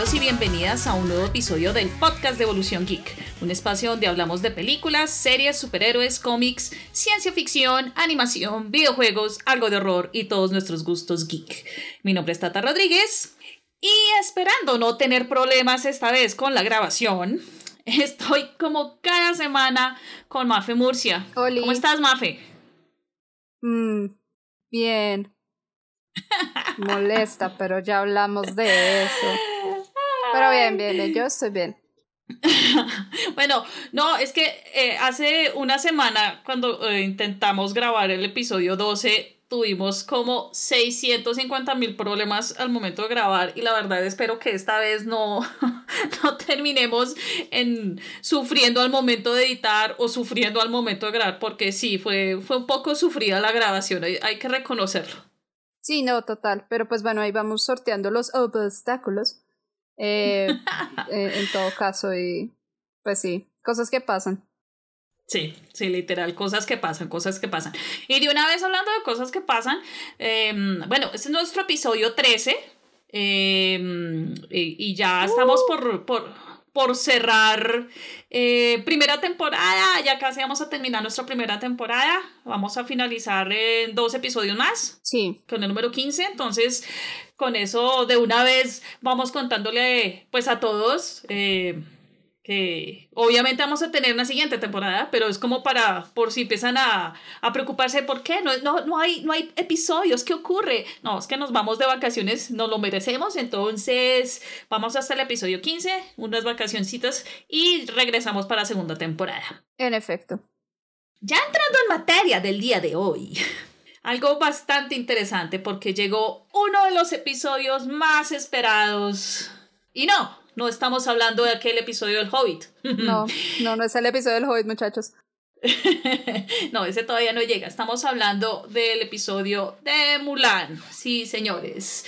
bienvenidos y bienvenidas a un nuevo episodio del podcast de Evolución Geek, un espacio donde hablamos de películas, series, superhéroes, cómics, ciencia ficción, animación, videojuegos, algo de horror y todos nuestros gustos geek. Mi nombre es Tata Rodríguez y esperando no tener problemas esta vez con la grabación, estoy como cada semana con Mafe Murcia. ¿Cómo estás, Mafe? Mm, bien. Molesta, pero ya hablamos de eso. Pero bien, bien, bien, yo estoy bien. bueno, no, es que eh, hace una semana cuando eh, intentamos grabar el episodio 12 tuvimos como 650 mil problemas al momento de grabar y la verdad espero que esta vez no, no terminemos en sufriendo al momento de editar o sufriendo al momento de grabar porque sí, fue, fue un poco sufrida la grabación, hay, hay que reconocerlo. Sí, no, total. Pero pues bueno, ahí vamos sorteando los obstáculos. Eh, eh, en todo caso, y pues sí, cosas que pasan. Sí, sí, literal, cosas que pasan, cosas que pasan. Y de una vez hablando de cosas que pasan, em, bueno, este es nuestro episodio 13 em, y, ya estamos por, por, por cerrar eh, primera temporada. Ya casi vamos a terminar nuestra primera temporada. Vamos a finalizar en dos episodios más. Sí. Con el número 15. Entonces, con eso de una vez vamos contándole pues a todos. Eh, obviamente vamos a tener una siguiente temporada, pero es como para, por si empiezan a, a preocuparse, ¿por qué? No, no, no, hay, no hay episodios, ¿qué ocurre? No, es que nos vamos de vacaciones, nos lo merecemos, entonces vamos hasta el episodio 15, unas vacacioncitas y regresamos para la segunda temporada. En efecto. Ya entrando en materia del día de hoy. Algo bastante interesante porque llegó uno de los episodios más esperados. Y no, no estamos hablando de aquel episodio del Hobbit. No, no, no es el episodio del Hobbit, muchachos. no, ese todavía no llega. Estamos hablando del episodio de Mulan. Sí, señores.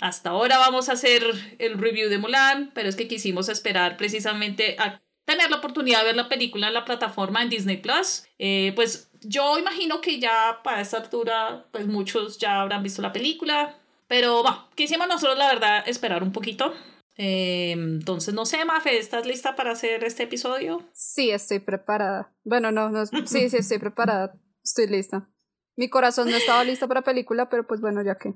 Hasta ahora vamos a hacer el review de Mulan, pero es que quisimos esperar precisamente a tener la oportunidad de ver la película en la plataforma en Disney Plus. Eh, pues yo imagino que ya para esta altura, pues muchos ya habrán visto la película. Pero bueno, quisimos nosotros, la verdad, esperar un poquito eh, entonces, no sé, Mafe, ¿estás lista para hacer este episodio? Sí, estoy preparada. Bueno, no, no, sí, sí, estoy preparada. Estoy lista. Mi corazón no estaba listo para película, pero pues bueno, ya que.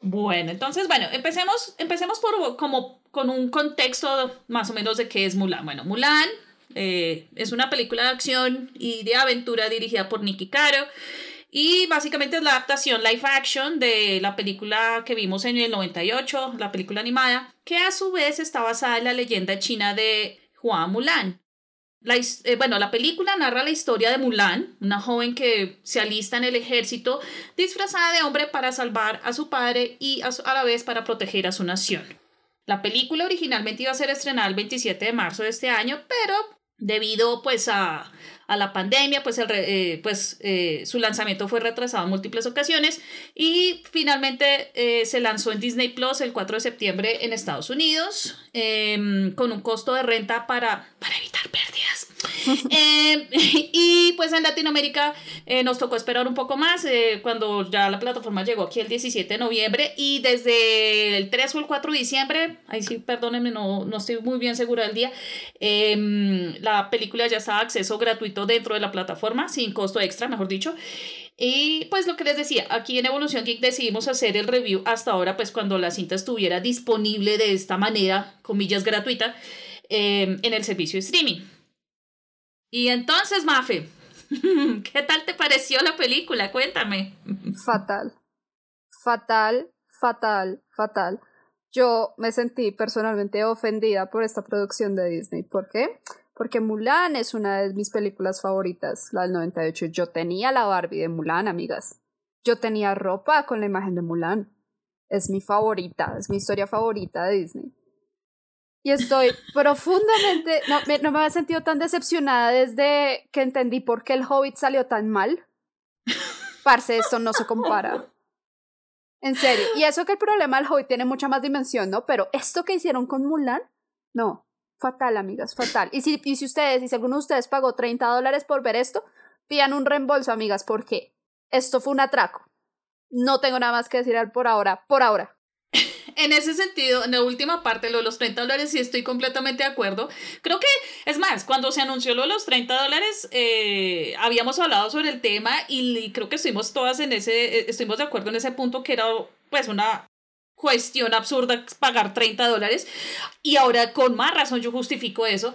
Bueno, entonces, bueno, empecemos, empecemos por como con un contexto más o menos de qué es Mulan. Bueno, Mulan eh, es una película de acción y de aventura dirigida por Nicky Caro. Y básicamente es la adaptación live action de la película que vimos en el 98, la película animada, que a su vez está basada en la leyenda china de Hua Mulan. La, eh, bueno, la película narra la historia de Mulan, una joven que se alista en el ejército disfrazada de hombre para salvar a su padre y a, a la vez para proteger a su nación. La película originalmente iba a ser estrenada el 27 de marzo de este año, pero debido pues a, a la pandemia, pues, el, eh, pues eh, su lanzamiento fue retrasado en múltiples ocasiones y finalmente eh, se lanzó en Disney Plus el 4 de septiembre en Estados Unidos em, con un costo de renta para, para evitar pérdidas. Em, y pues en Latinoamérica nos tocó esperar un poco más cuando ya la plataforma llegó aquí el 17 de noviembre y desde el 3 o el 4 de diciembre, ahí sí, perdónenme, no, no estoy muy bien segura del día, em, la película ya estaba acceso gratuito dentro de la plataforma, sin costo extra, mejor dicho. Y pues lo que les decía, aquí en Evolución Geek decidimos hacer el review hasta ahora, pues cuando la cinta estuviera disponible de esta manera, comillas, gratuita, em, en el servicio de streaming. Y entonces, Mafe, ¿qué tal te pareció la película? Cuéntame. Fatal. Fatal, fatal, fatal. Yo me sentí personalmente ofendida por esta producción de Disney. ¿Por qué? Porque Mulan es una de mis películas favoritas, la del 98. Yo tenía la Barbie de Mulan, amigas. Yo tenía ropa con la imagen de Mulan. Es mi favorita, es mi historia favorita de Disney. Y estoy profundamente, no me, no me había sentido tan decepcionada desde que entendí por qué el Hobbit salió tan mal. Parce, esto no se compara. En serio. Y eso que el problema del Hobbit tiene mucha más dimensión, ¿no? Pero esto que hicieron con Mulan, no. Fatal, amigas, fatal. Y si, y si ustedes, y si alguno de ustedes pagó 30 dólares por ver esto, pidan un reembolso, amigas, porque esto fue un atraco. No tengo nada más que decir por ahora, por ahora. en ese sentido, en la última parte, lo de los 30 dólares, sí estoy completamente de acuerdo. Creo que, es más, cuando se anunció lo de los 30 dólares, eh, habíamos hablado sobre el tema y, creo que estuvimos todas en ese, eh, estuvimos de acuerdo en ese punto que era pues una cuestión absurda pagar 30 dólares. Y ahora con más razón yo justifico eso.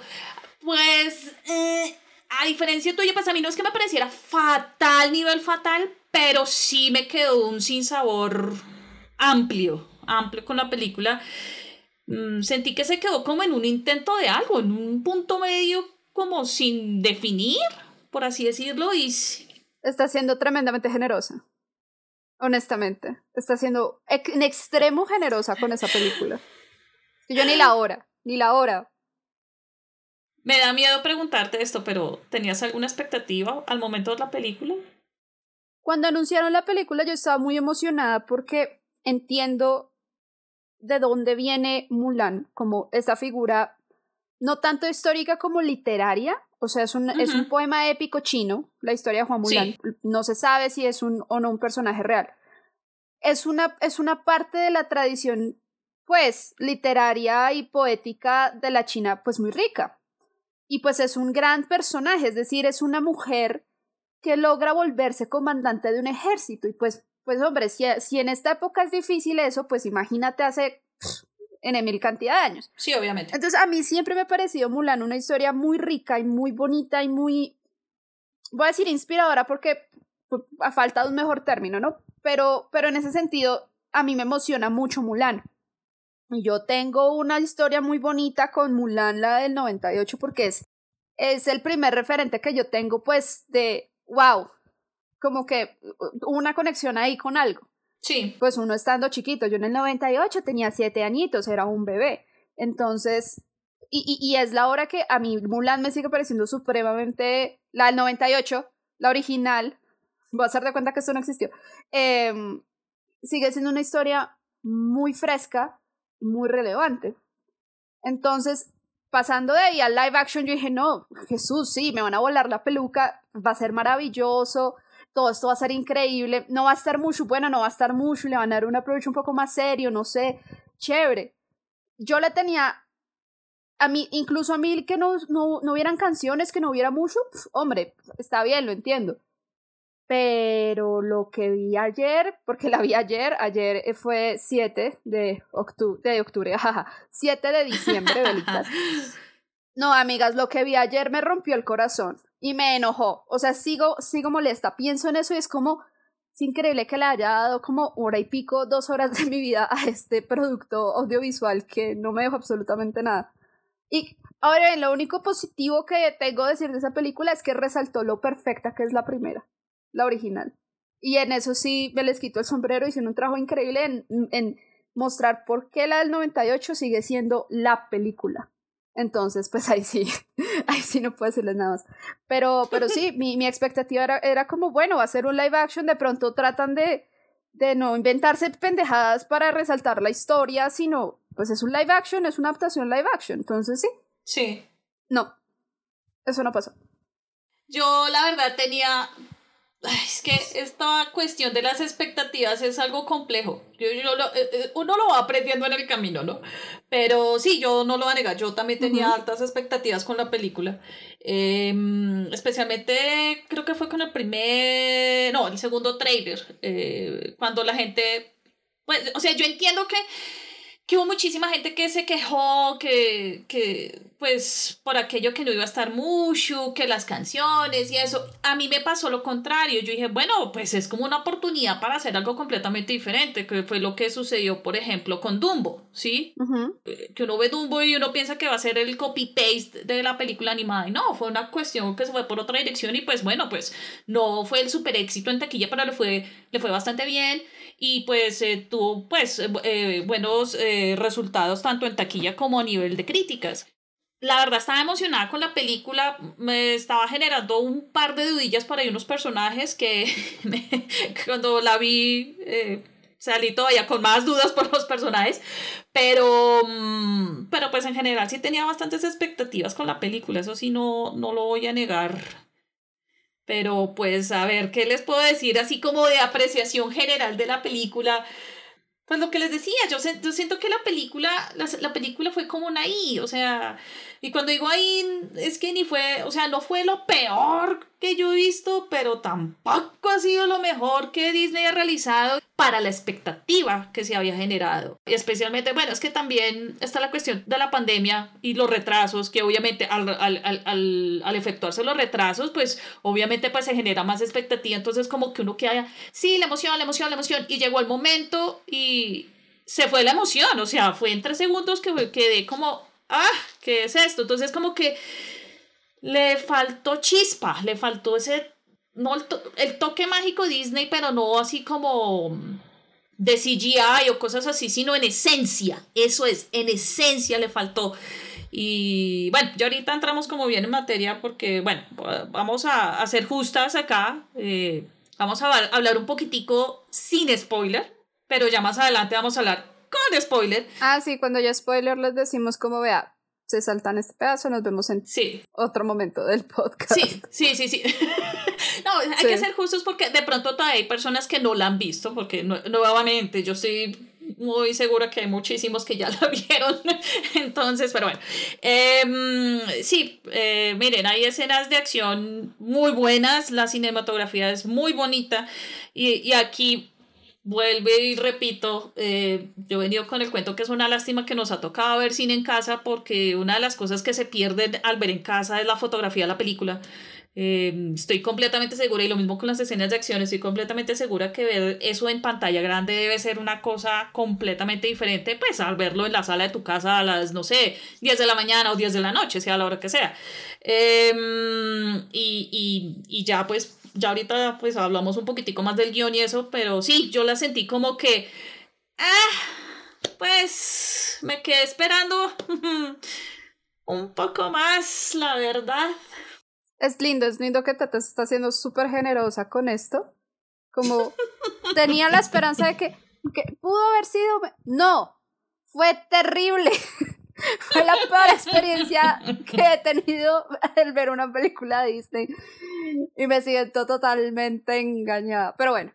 Pues, eh, a diferencia tuya, pues a mí no es que me pareciera fatal, nivel fatal, pero sí me quedó un sinsabor amplio, amplio con la película. Mm, sentí que se quedó como en un intento de algo, en un punto medio como sin definir, por así decirlo, y... Está siendo tremendamente generosa. Honestamente. Está siendo en extremo generosa con esa película. Yo ni la hora, ni la hora. Me da miedo preguntarte esto, pero ¿tenías alguna expectativa al momento de la película? Cuando anunciaron la película yo estaba muy emocionada porque entiendo de dónde viene Mulan, como esa figura no tanto histórica como literaria, o sea, es un, es un poema épico chino, la historia de Juan Mulan. No se sabe si es un o no un personaje real. Es una, es una parte de la tradición, pues, literaria y poética de la China, pues muy rica. Y pues es un gran personaje, es decir, es una mujer que logra volverse comandante de un ejército. Y pues, pues hombre, si, si en esta época es difícil eso, pues imagínate hace en mil cantidad de años. Sí, obviamente. Entonces a mí siempre me ha parecido Mulan una historia muy rica y muy bonita y muy, voy a decir inspiradora porque pues, a falta de un mejor término, ¿no? Pero, pero en ese sentido a mí me emociona mucho Mulan. Yo tengo una historia muy bonita con Mulan, la del 98, porque es, es el primer referente que yo tengo, pues, de, wow, como que una conexión ahí con algo. Sí. Pues uno estando chiquito, yo en el 98 tenía siete añitos, era un bebé. Entonces, y, es la hora que a mí Mulan me sigue pareciendo supremamente, la del 98, la original, voy a hacer de cuenta que esto no existió, em, sigue siendo una historia muy fresca, muy relevante. Entonces, pasando de ahí al live action, yo dije, no, Jesús, sí, me van a volar la peluca, va a ser maravilloso, todo esto va a ser increíble, no va a estar mucho, bueno, no va a estar mucho, le van a dar un approach un poco más serio, no sé, chévere. Yo le tenía, a mí, incluso a mí que no, no, no hubieran canciones, que no hubiera mucho, hombre, está bien, lo entiendo. Pero lo que vi ayer, porque la vi ayer, ayer fue 7 de octubre, de octubre, 7 de diciembre, Belitas. No, amigas, lo que vi ayer me rompió el corazón y me enojó. O sea, sigo, sigo molesta. Pienso en eso y es como, es increíble que le haya dado como hora y pico, dos horas de mi vida a este producto audiovisual que no me dejó absolutamente nada. Y ahora bien, lo único positivo que tengo que decir de esa película es que resaltó lo perfecta que es la primera, la original. Y en eso sí me les quito el sombrero, hicieron un trabajo increíble en, en mostrar por qué la del 98 sigue siendo la película. Entonces, pues ahí sí, ahí sí no puedo decirles nada más. Pero, pero sí, mi, mi expectativa era, era como, bueno, va a ser un live action, de pronto tratan de, de no inventarse pendejadas para resaltar la historia, sino, pues es un live action, es una adaptación live action, entonces sí. Sí. No, eso no pasó. Yo la verdad tenía es que esta cuestión de las expectativas es algo complejo. Yo, yo lo, eh, eh, uno lo va aprendiendo en el camino, ¿no? Pero sí, yo no lo voy a negar. Yo también tenía altas expectativas con la película. Em, especialmente, creo que fue con el primer. No, el segundo trailer. Eh, cuando la gente. Pues, o sea, yo entiendo que que hubo muchísima gente que se quejó, que, que pues por aquello que no iba a estar mucho, que las canciones y eso. A mí me pasó lo contrario. Yo dije, bueno, pues es como una oportunidad para hacer algo completamente diferente, que fue lo que sucedió, por ejemplo, con Dumbo, ¿sí? Eh, que uno ve Dumbo y uno piensa que va a ser el copy-paste de la película animada. Y no, fue una cuestión que se fue por otra dirección y pues bueno, pues no fue el super éxito en taquilla, pero le fue, le fue bastante bien y pues eh, tuvo pues eh, eh, buenos resultados tanto en taquilla como a nivel de críticas. La verdad estaba emocionada con la película, me estaba generando un par de dudillas para unos personajes que cuando la vi salí todavía con más dudas por los personajes, pero, mm, pero pues en general sí tenía bastantes expectativas con la película, eso sí no, no lo voy a negar. Pero pues a ver, ¿qué les puedo decir así como de apreciación general de la película? pues lo que les decía, yo, yo siento que la película, la, la, película fue como una I, o sea, y cuando digo ahí, es que ni fue, o sea, no fue lo peor que yo he visto, pero tampoco ha sido lo mejor que Disney ha realizado para la expectativa que se había generado. Y especialmente, bueno, es que también está la cuestión de la pandemia y los retrasos, que obviamente al, al, al, al efectuarse los retrasos, pues obviamente pues se genera más expectativa, entonces como que uno queda, sí, la emoción, la emoción, la emoción, y llegó el momento y se fue la emoción, o sea, fue en tres segundos que quedé como ah, ¿qué es esto? Entonces como que le faltó chispa, le faltó ese, no el, toque mágico Disney, pero no así como de CGI o cosas así, sino en esencia, eso es, en esencia le faltó. Y bueno, ya ahorita entramos como bien en materia porque, bueno, vamos a, a ser justas acá. Eh, vamos a hablar un poquitico sin spoiler, pero ya más adelante vamos a hablar con spoiler. Ah, sí, cuando ya spoiler les decimos como vea, se saltan este pedazo, nos vemos en sí. otro momento del podcast. Sí, sí, sí, sí. no, hay que ser justos porque de pronto todavía hay personas que no la han visto, porque nuevamente yo estoy muy segura que hay muchísimos que ya la vieron. Entonces, pero bueno. Em, sí, eh, miren, hay escenas de acción muy buenas, la cinematografía es muy bonita y, y aquí vuelve y repito, eh, yo he venido con el cuento que es una lástima que nos ha tocado ver cine en casa porque una de las cosas que se pierden al ver en casa es la fotografía de la película. Eh, estoy completamente segura, y lo mismo con las escenas de acción, estoy completamente segura que ver eso en pantalla grande debe ser una cosa completamente diferente, pues al verlo en la sala de tu casa a las, no sé, 10 de la mañana o 10 de la noche, sea la hora que sea. Em, y, y, y ya pues ya ahorita pues hablamos un poquitico más del guion y eso, pero sí, yo la sentí como que, ah, pues me quedé esperando un poco más, la verdad. Es lindo, es lindo que Tata está siendo súper generosa con esto. Como tenía la esperanza de que, que pudo haber sido... No, fue terrible. Fue la peor experiencia que he tenido al ver una película de Disney. Y me siento totalmente engañada. Pero bueno,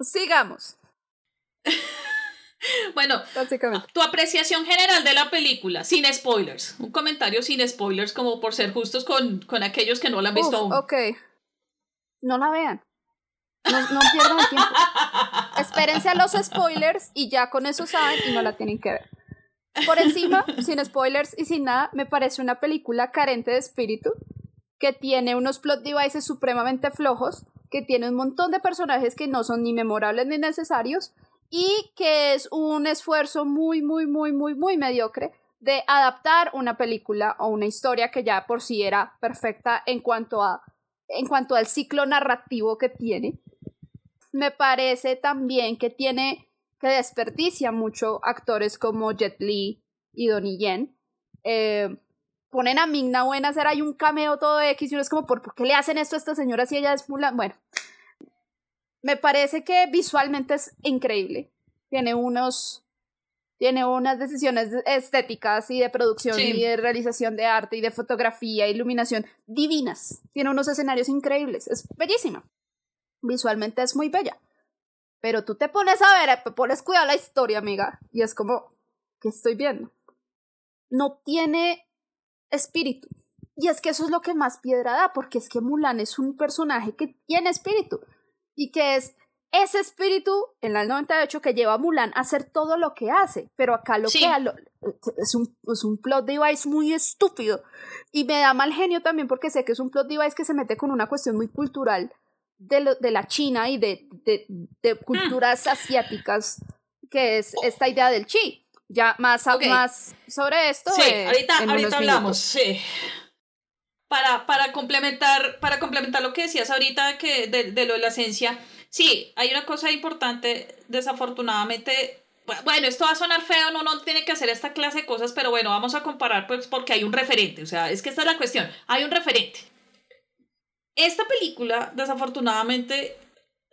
sigamos. Bueno, Básicamente. tu apreciación general de la película, sin spoilers. Un comentario sin spoilers, como por ser justos con, con aquellos que no la han visto aún. Ok. No la vean. No, no pierdan el tiempo. Espérense a los spoilers y ya con eso saben y no la tienen que ver. Por encima, sin spoilers y sin nada, me parece una película carente de espíritu, que tiene unos plot devices supremamente flojos, que tiene un montón de personajes que no son ni memorables ni necesarios, y que es un esfuerzo muy, muy, muy, muy, muy mediocre de adaptar una película o una historia que ya por sí era perfecta en cuanto a en cuanto al ciclo narrativo que tiene. Me parece también que tiene que desperdicia mucho actores como Jet Li y Donnie Yen. Eh, ponen a Ming-Na Wen a hacer ahí un cameo todo X y uno es como, ¿por, qué le hacen esto a esta señora si ella es Mulan? Bueno, me parece que visualmente es increíble. Tiene unos tiene unas decisiones estéticas y de producción y de realización de arte y de fotografía, iluminación divinas. Tiene unos escenarios increíbles. Es bellísima. Visualmente es muy bella. Pero tú te pones a ver, te pones cuidado la historia, amiga, y es como, ¿qué estoy viendo? No tiene espíritu. Y es que eso es lo que más piedra da, porque es que Mulan es un personaje que tiene espíritu y que es ese espíritu en el 98 que lleva a Mulan a hacer todo lo que hace, pero acá lo que es, un, es un plot device muy estúpido y me da mal genio también porque sé que es un plot device que se mete con una cuestión muy cultural de, de la China y de, de, de culturas asiáticas, que es esta idea del chi. Ya más, más sobre esto. Sí, ahorita, ahorita hablamos, sí. Para, para, complementar, para complementar lo que decías ahorita que de, de lo de la esencia, sí, hay una cosa importante, desafortunadamente, bueno, esto va a sonar feo, no, no tiene que hacer esta clase de cosas, pero bueno, vamos a comparar pues porque hay un referente, o sea, es que esta es la cuestión, hay un referente. Esta película, desafortunadamente,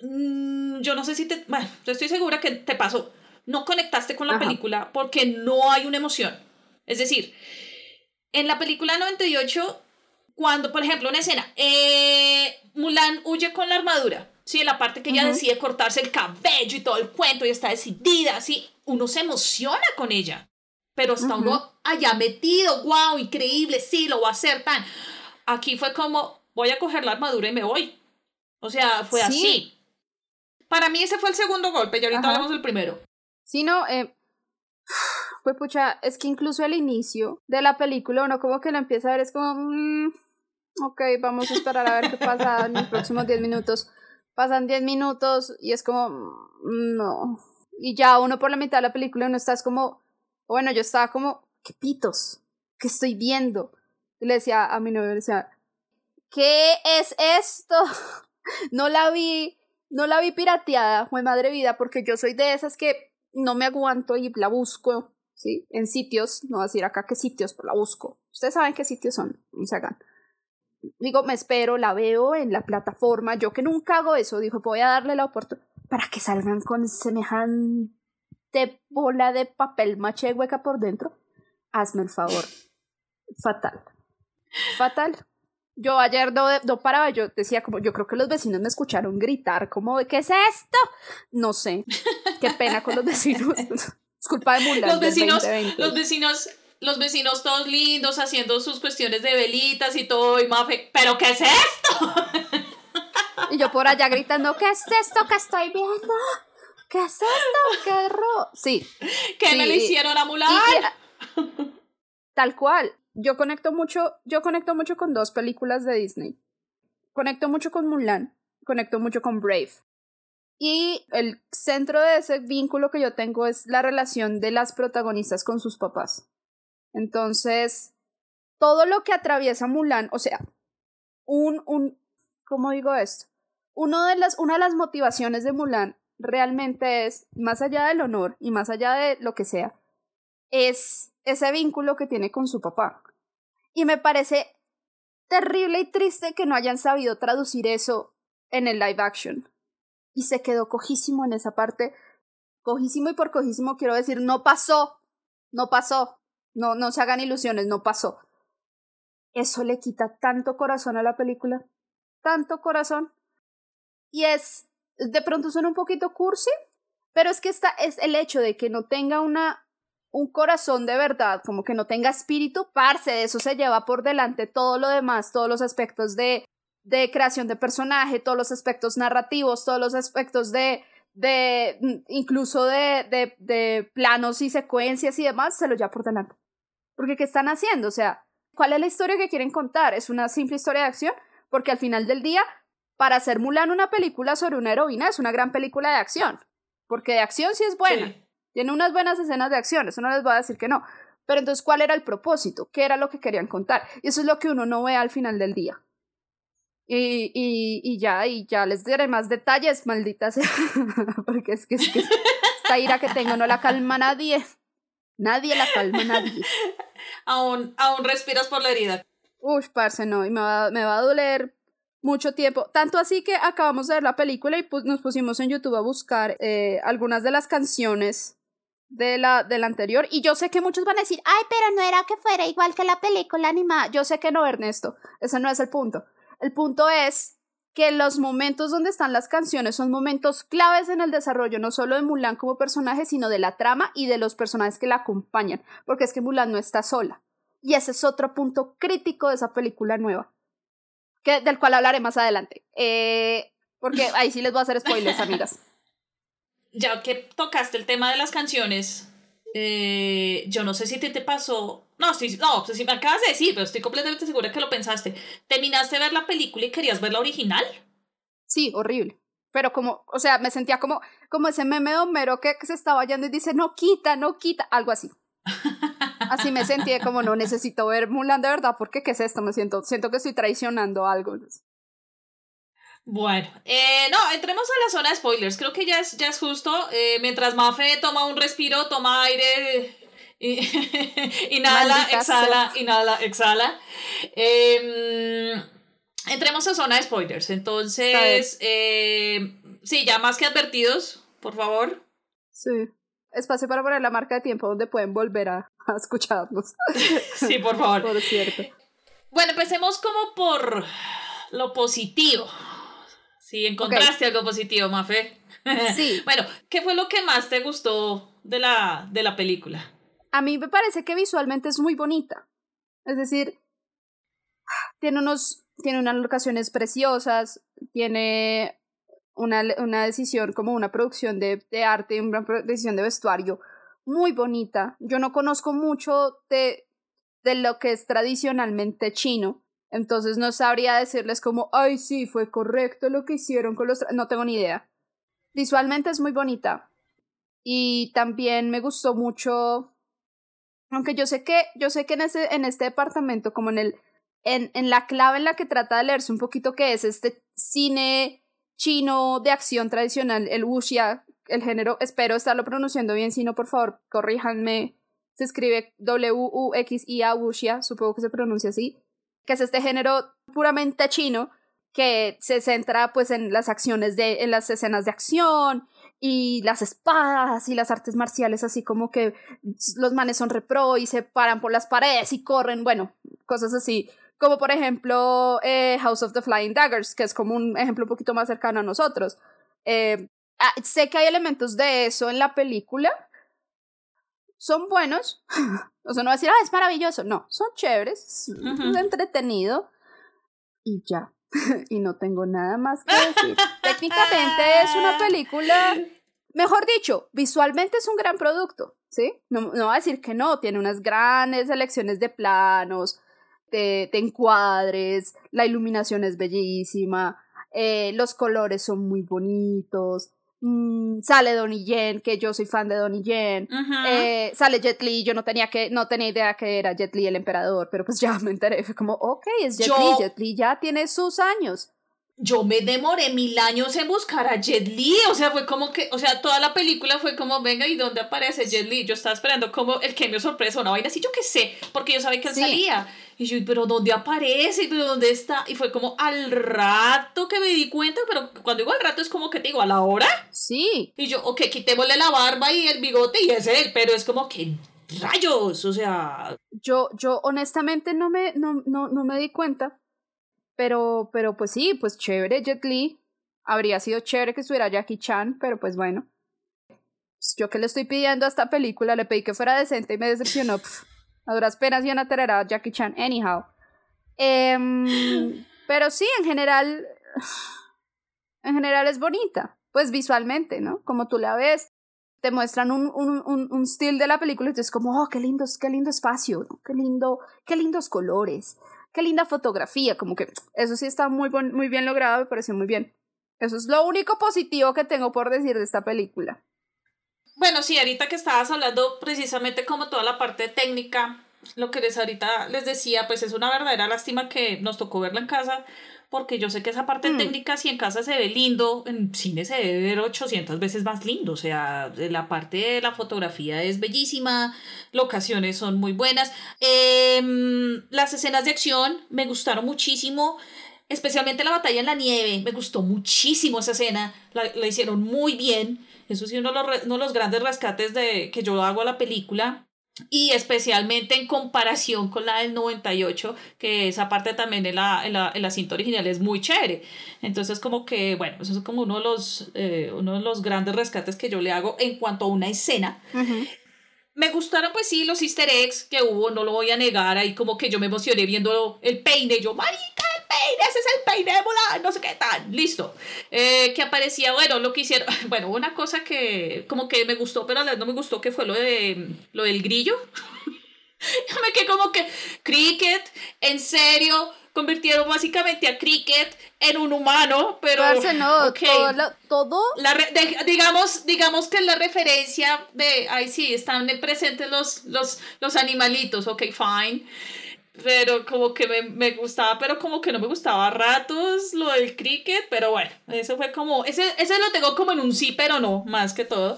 mm, yo no sé si te. Bueno, yo estoy segura que te pasó. No conectaste con la película porque no hay una emoción. Es decir, en la película 98, cuando, por ejemplo, una escena, eh, Mulan huye con la armadura Sí, la parte que ella decide cortarse el cabello y todo el cuento y está decidida, así, uno se emociona con ella. Pero está uno allá metido, wow, increíble, sí, lo voy a hacer tan. Aquí fue como, voy a coger la armadura y me voy. O sea, fue así. Para mí ese fue el segundo golpe y ahorita hablamos del primero. Sí, no, eh, pues pucha, es que incluso al inicio de la película uno como que lo empieza a ver, es como, mm, ok, vamos a esperar a ver qué pasa en los próximos 10 minutos. Pasan 10 minutos y es como, mm, no. Y ya uno por la mitad de la película uno está es como, bueno, yo estaba como, ¿qué pitos? ¿Qué estoy viendo? Y le decía a mi novio, le decía, ¿qué es esto? no la vi, no la vi pirateada, fue madre vida, porque yo soy de esas que no me aguanto y la busco, ¿sí? En sitios, no voy a decir acá qué sitios, pero la busco. Ustedes saben qué sitios son, no se hagan. Digo, me espero, la veo en la plataforma, yo que nunca hago eso, dijo, voy a darle la oportunidad para que salgan con semejante bola de papel maché hueca por dentro. Hazme el favor. Fatal. Fatal. Yo ayer no, no, paraba, yo decía como, yo creo que los vecinos me escucharon gritar como, ¿qué es esto? No sé, qué pena con los vecinos. es culpa de Mulan. Los vecinos, los vecinos, los vecinos todos lindos haciendo sus cuestiones de velitas y todo, y mafe, ¿pero qué es esto? y yo por allá gritando, ¿qué es esto que estoy viendo? ¿Qué es esto? ¿Qué error? Sí. ¿Qué me le hicieron a Mulan? tal cual yo conecto mucho, yo conecto mucho con dos películas de Disney. Conecto mucho con Mulan, conecto mucho con Brave. Y el centro de ese vínculo que yo tengo es la relación de las protagonistas con sus papás. Entonces, todo lo que atraviesa Mulan, o sea, un, un, ¿cómo digo esto? Uno de las, una de las motivaciones de Mulan realmente es, más allá del honor y más allá de lo que sea, es ese vínculo que tiene con su papá. Y me parece terrible y triste que no hayan sabido traducir eso en el live action. Y se quedó cojísimo en esa parte. Cojísimo y por cojísimo quiero decir, no pasó. No pasó. No, no se hagan ilusiones, no pasó. Eso le quita tanto corazón a la película. Tanto corazón. Y es, de pronto suena un poquito cursi, pero es que esta es el hecho de que no tenga una un corazón de verdad, como que no tenga espíritu, parce, eso se lleva por delante todo lo demás, todos los aspectos de, de creación de personaje, todos los aspectos narrativos, todos los aspectos de, de mm, incluso de, de, de planos y secuencias y demás, se lo lleva por delante. Porque ¿qué están haciendo? O sea, ¿cuál es la historia que quieren contar? ¿Es una simple historia de acción? Porque al final del día, para hacer Mulan una película sobre una heroína, es una gran película de acción. Porque de acción sí es buena. Tiene unas buenas escenas de acción, eso no les voy a decir que no. Pero entonces, ¿cuál era el propósito? ¿Qué era lo que querían contar? Y eso es lo que uno no ve al final del día. Y, y, y ya, y ya les diré más detalles, maldita sea. Porque es que, es que esta ira que tengo no la calma nadie. Nadie la calma, nadie. aún, aún respiras por la herida. Uf, parce, no, y me va, me va a doler mucho tiempo. Tanto así que acabamos de ver la película y nos pusimos en YouTube a buscar eh, algunas de las canciones de la, de la anterior. Y yo sé que muchos van a decir, ay, pero no era que fuera igual que la película animada. Yo sé que no, Ernesto. Ese no es el punto. El punto es que los momentos donde están las canciones son momentos claves en el desarrollo, no solo de Mulan como personaje, sino de la trama y de los personajes que la acompañan. Porque es que Mulan no está sola. Y ese es otro punto crítico de esa película nueva. Que, del cual hablaré más adelante. Eh, porque ahí sí les voy a hacer spoilers, amigas ya que tocaste el tema de las canciones, eh, yo no sé si te, te pasó. No, sí, no, pues si me acabas de decir, pero estoy completamente segura que lo pensaste. ¿Terminaste de ver la película y querías ver la original? Sí, horrible. Pero como, o sea, me sentía como, como ese meme de Homero que, se estaba yendo y dice, no quita, no quita, algo así. Así me sentí como no necesito ver Mulan de verdad, porque qué es esto, me siento, siento que estoy traicionando algo. Bueno, eh, no, entremos a la zona de spoilers. Creo que ya es, ya es justo. Eh, mientras Mafe toma un respiro, toma aire, inhala, exhala, inhala, exhala. Em, entremos a zona de spoilers. Entonces, eh, sí, ya más que advertidos, por favor. Sí. Espacio para poner la marca de tiempo donde pueden volver a, a escucharnos. sí, por favor. por cierto. Bueno, empecemos como por lo positivo. Sí, encontraste algo positivo, Mafe. Sí. bueno, ¿qué fue lo que más te gustó de la, de la película? A mí me parece que visualmente es muy bonita. Es decir, tiene unos, tiene unas locaciones preciosas, tiene una, una decisión como una producción de, de arte, una decisión de vestuario muy bonita. Yo no conozco mucho de, de lo que es tradicionalmente chino, entonces no sabría decirles como, ay, sí, fue correcto lo que hicieron con los... No tengo ni idea. Visualmente es muy bonita. Y también me gustó mucho, aunque yo sé que, yo sé que en, ese, en este departamento, como en el, en, en la clave en la que trata de leerse un poquito que es este cine chino de acción tradicional, el wuxia, el género, espero estarlo pronunciando bien, si no, por favor, corríjanme. Se escribe W-U-X-I-A, wuxia, supongo que se pronuncia así, que es este género puramente chino que se centra pues en las acciones de, en las escenas de acción y las espadas y las artes marciales, así como que los manes son repro y se paran por las paredes y corren, bueno, cosas así. Como por ejemplo eh, House of the Flying Daggers, que es como un ejemplo un poquito más cercano a nosotros. Eh, Ah, sé que hay elementos de eso en la película. Son buenos. o sea, no va a decir, ah, es maravilloso. No, son chéveres, es entretenido. Y ya. y no tengo nada más que decir. Técnicamente es una película, mejor dicho, visualmente es un gran producto. ¿Sí? No, no va a decir que no, tiene unas grandes selecciones de planos, de, de encuadres, la iluminación es bellísima, eh, los colores son muy bonitos, Mm, sale Donnie Yen, que yo soy fan de Donnie Yen, eh, sale Jet Li, yo no tenía que, no tenía idea que era Jet Li el emperador, pero pues ya me enteré, fue como, ok, es Jet Li, Jet Li ya tiene sus años. Yo me demoré mil años en buscar a Jet Li, o sea, fue como que, o sea, toda la película fue como, venga, ¿y dónde aparece Jet Li? Yo estaba esperando como el que me sorpresa, una vaina así, yo qué sé, porque yo sabía que él salía. Y yo, pero ¿dónde aparece? ¿Pero dónde está? Y fue como al rato que me di cuenta, pero cuando digo al rato es como que te digo, ¿a la hora? Sí. Y yo, ok, quitémosle la barba y el bigote y es él, pero es como que rayos, o sea... Yo, yo honestamente no me, no, no, no me di cuenta, pero, pero pues sí, pues chévere Jet Li. Habría sido chévere que estuviera Jackie Chan, pero pues bueno. Yo que le estoy pidiendo a esta película, le pedí que fuera decente y me decepcionó. A duras penas y una Jackie Chan, anyhow. Em, pero sí, en general. En general es bonita. Pues visualmente, ¿no? Como tú la ves, te muestran un, un, un, un estilo de la película y tú es como, oh, qué lindo, qué lindo espacio, qué lindo, qué lindos colores, qué linda fotografía, como que eso sí está muy, muy bien logrado, me pareció muy bien. Eso es lo único positivo que tengo por decir de esta película. Bueno, sí, ahorita que estabas hablando precisamente como toda la parte técnica, lo que les ahorita les decía, pues es una verdadera lástima que nos tocó verla en casa, porque yo sé que esa parte mm. técnica, si en casa se ve lindo, en cine se debe ver 800 veces más lindo. O sea, la parte de la fotografía es bellísima, locaciones son muy buenas. Em, las escenas de acción me gustaron muchísimo. Especialmente la batalla en la nieve, me gustó muchísimo esa escena, la, la hicieron muy bien. Eso sí, uno de los, uno de los grandes rescates de, que yo hago a la película. Y especialmente en comparación con la del 98, que esa parte también en la, en la, en la cinta original es muy chévere. Entonces, como que, bueno, eso es como uno de los, eh, uno de los grandes rescates que yo le hago en cuanto a una escena. Me gustaron, pues sí, los easter eggs que hubo, no lo voy a negar. Ahí como que yo me emocioné viendo el peine. Yo, marica, peine, ese es el peine de Mulan, no sé qué tal, listo. Eh, que aparecía, bueno, lo que hicieron, bueno, una cosa que como que me gustó, pero a la vez no me gustó, que fue lo, de, lo del grillo. Yo me quedé como que, cricket, en serio, convirtieron básicamente a Cricket en un humano, pero no, todo, La digamos, digamos que es la referencia de, ay sí, están presentes los, los, los animalitos, ok, fine pero como que me, me, gustaba, pero como que no me gustaba a ratos lo del cricket, pero bueno, eso fue como, ese, ese lo tengo como en un sí, pero no, más que todo.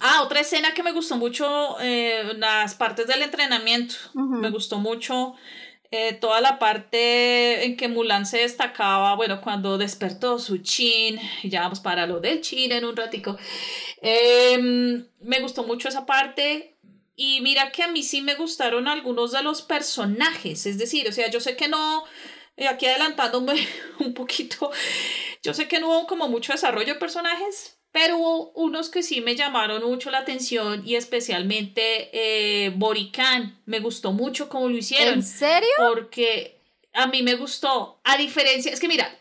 Ah, otra escena que me gustó mucho, eh, las partes del entrenamiento, me gustó mucho. Eh, toda la parte en que Mulan se destacaba, bueno, cuando despertó su chin, ya vamos para lo del chin en un ratico, em, me gustó mucho esa parte, y mira que a mí sí me gustaron algunos de los personajes, es decir, o sea, yo sé que no, eh, aquí adelantándome un poquito, Yo sé que no hubo como mucho desarrollo de personajes, pero hubo unos que sí me llamaron mucho la atención y especialmente eh, Borican. Me gustó mucho cómo lo hicieron. ¿En serio? Porque a mí me gustó. A diferencia, es que mira,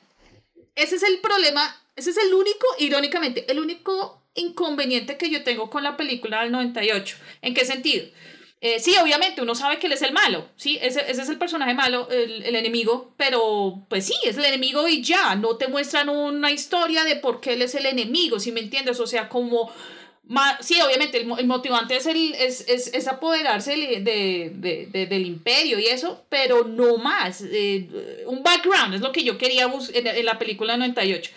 ese es el problema, ese es el único, irónicamente, el único inconveniente que yo tengo con la película del 98. ¿En qué sentido? Eh, sí, obviamente, uno sabe que él es el malo, ¿sí? Ese, ese es el personaje malo, el, el, enemigo, pero pues sí, es el enemigo y ya, no te muestran una historia de por qué él es el enemigo, si me entiendes? O sea, como... Sí, obviamente, el, el motivante es, el, es, es, es apoderarse de, de, de, del imperio y eso, pero no más. Eh, un background es lo que yo quería en, en la película 98.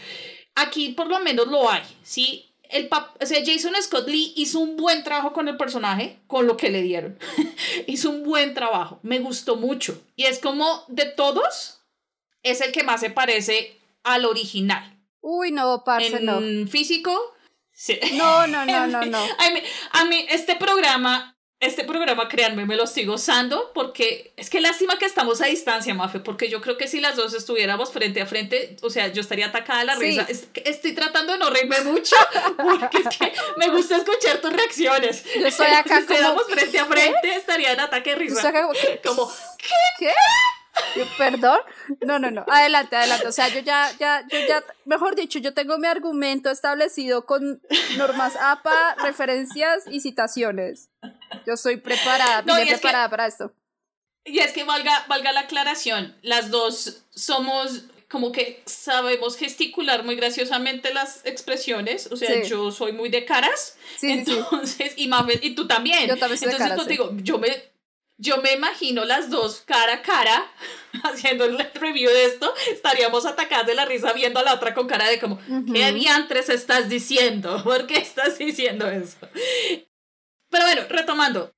Aquí por lo menos lo hay, ¿sí? El o sea, Jason Scott Lee hizo un buen trabajo con el personaje, con lo que le dieron. hizo un buen trabajo, me gustó mucho. Y es como de todos, es el que más se parece al original. Uy, no, parce, en físico, sí. No, no, no, no, no. a, mí, a mí, este programa este programa, créanme, me lo estoy gozando porque es que lástima que estamos a distancia, Mafe, porque yo creo que si las dos estuviéramos frente a frente, o sea, yo estaría atacada a la risa. estoy tratando de no reírme mucho porque es que me gusta escuchar tus reacciones. Yo estoy acá si estuviéramos frente a frente, estaría en ataque de risa. Como, ¿qué? ¿Qué? Perdón, no, no, no, adelante, adelante. O sea, yo ya, ya, yo ya, mejor dicho, yo tengo mi argumento establecido con normas APA, referencias y citaciones. Yo soy preparada, no, preparada para esto. Y es que valga, valga la aclaración, las dos somos como que sabemos gesticular muy graciosamente las expresiones, o sea, yo soy muy de caras, sí, entonces, y, y tú también. Yo también soy entonces, de caras, digo, yo me, yo me imagino las dos cara a cara haciendo el review de esto, estaríamos atacadas de la risa viendo a la otra con cara de como, ¿qué diantres estás diciendo? ¿Por qué estás diciendo esto? Pero bueno, retomando,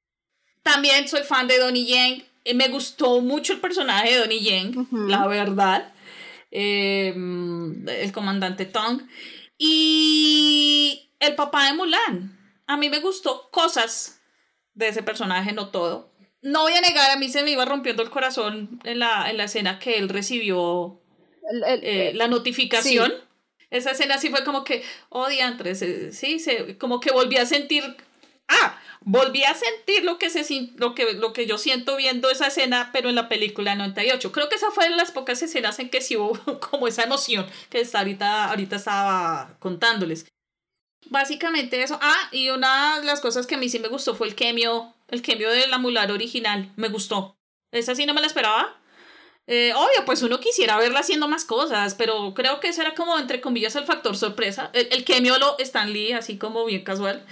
también soy fan de Donnie Yen, eh, me gustó mucho el personaje de Donnie Yen, la verdad, em, el comandante Tong, y el papá de Mulan. A mí me gustó cosas de ese personaje, no todo no voy a negar, a mí se me iba rompiendo el corazón en la, en la escena que él recibió eh, la notificación. Esa escena sí fue como que, oh, diantres, eh, sí, se, como que volví a sentir, ah, volví a sentir lo que, se, lo, que, lo que yo siento viendo esa escena, pero en la película 98. Creo que esa fue de las pocas escenas en que sí hubo como esa emoción que está ahorita, ahorita estaba contándoles. Básicamente eso. Ah, y una de las cosas que a mí sí me gustó fue el cameo el cambio de la Mular original. Me gustó. Esa sí no me la esperaba. Eh, obvio, pues uno quisiera verla haciendo más cosas, pero creo que ese era como, entre comillas, el factor sorpresa. El, el cameo lo Stan Lee, así como bien casual.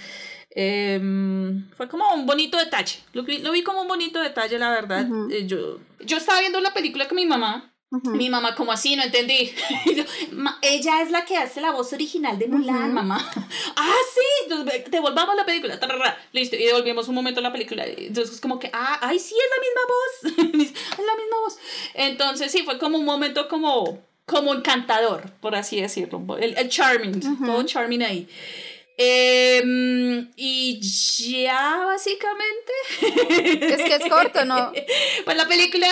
Em, fue como un bonito detalle. Lo, lo, vi como un bonito detalle, la verdad. Eh, yo, yo estaba viendo la película con mi mamá mi mamá, como así? No entendí. Ella es la que hace la voz original de Mulan, mamá. ah, sí, devolvamos la película. Listo, y devolvimos un momento la película. Entonces, es como que, ah, ay, sí, es la misma voz. es la misma voz. Entonces, sí, fue como un momento como, como encantador, por así decirlo. El, el charming, todo charming ahí. Em, y ya, básicamente. Es que es corto, ¿no? pues la película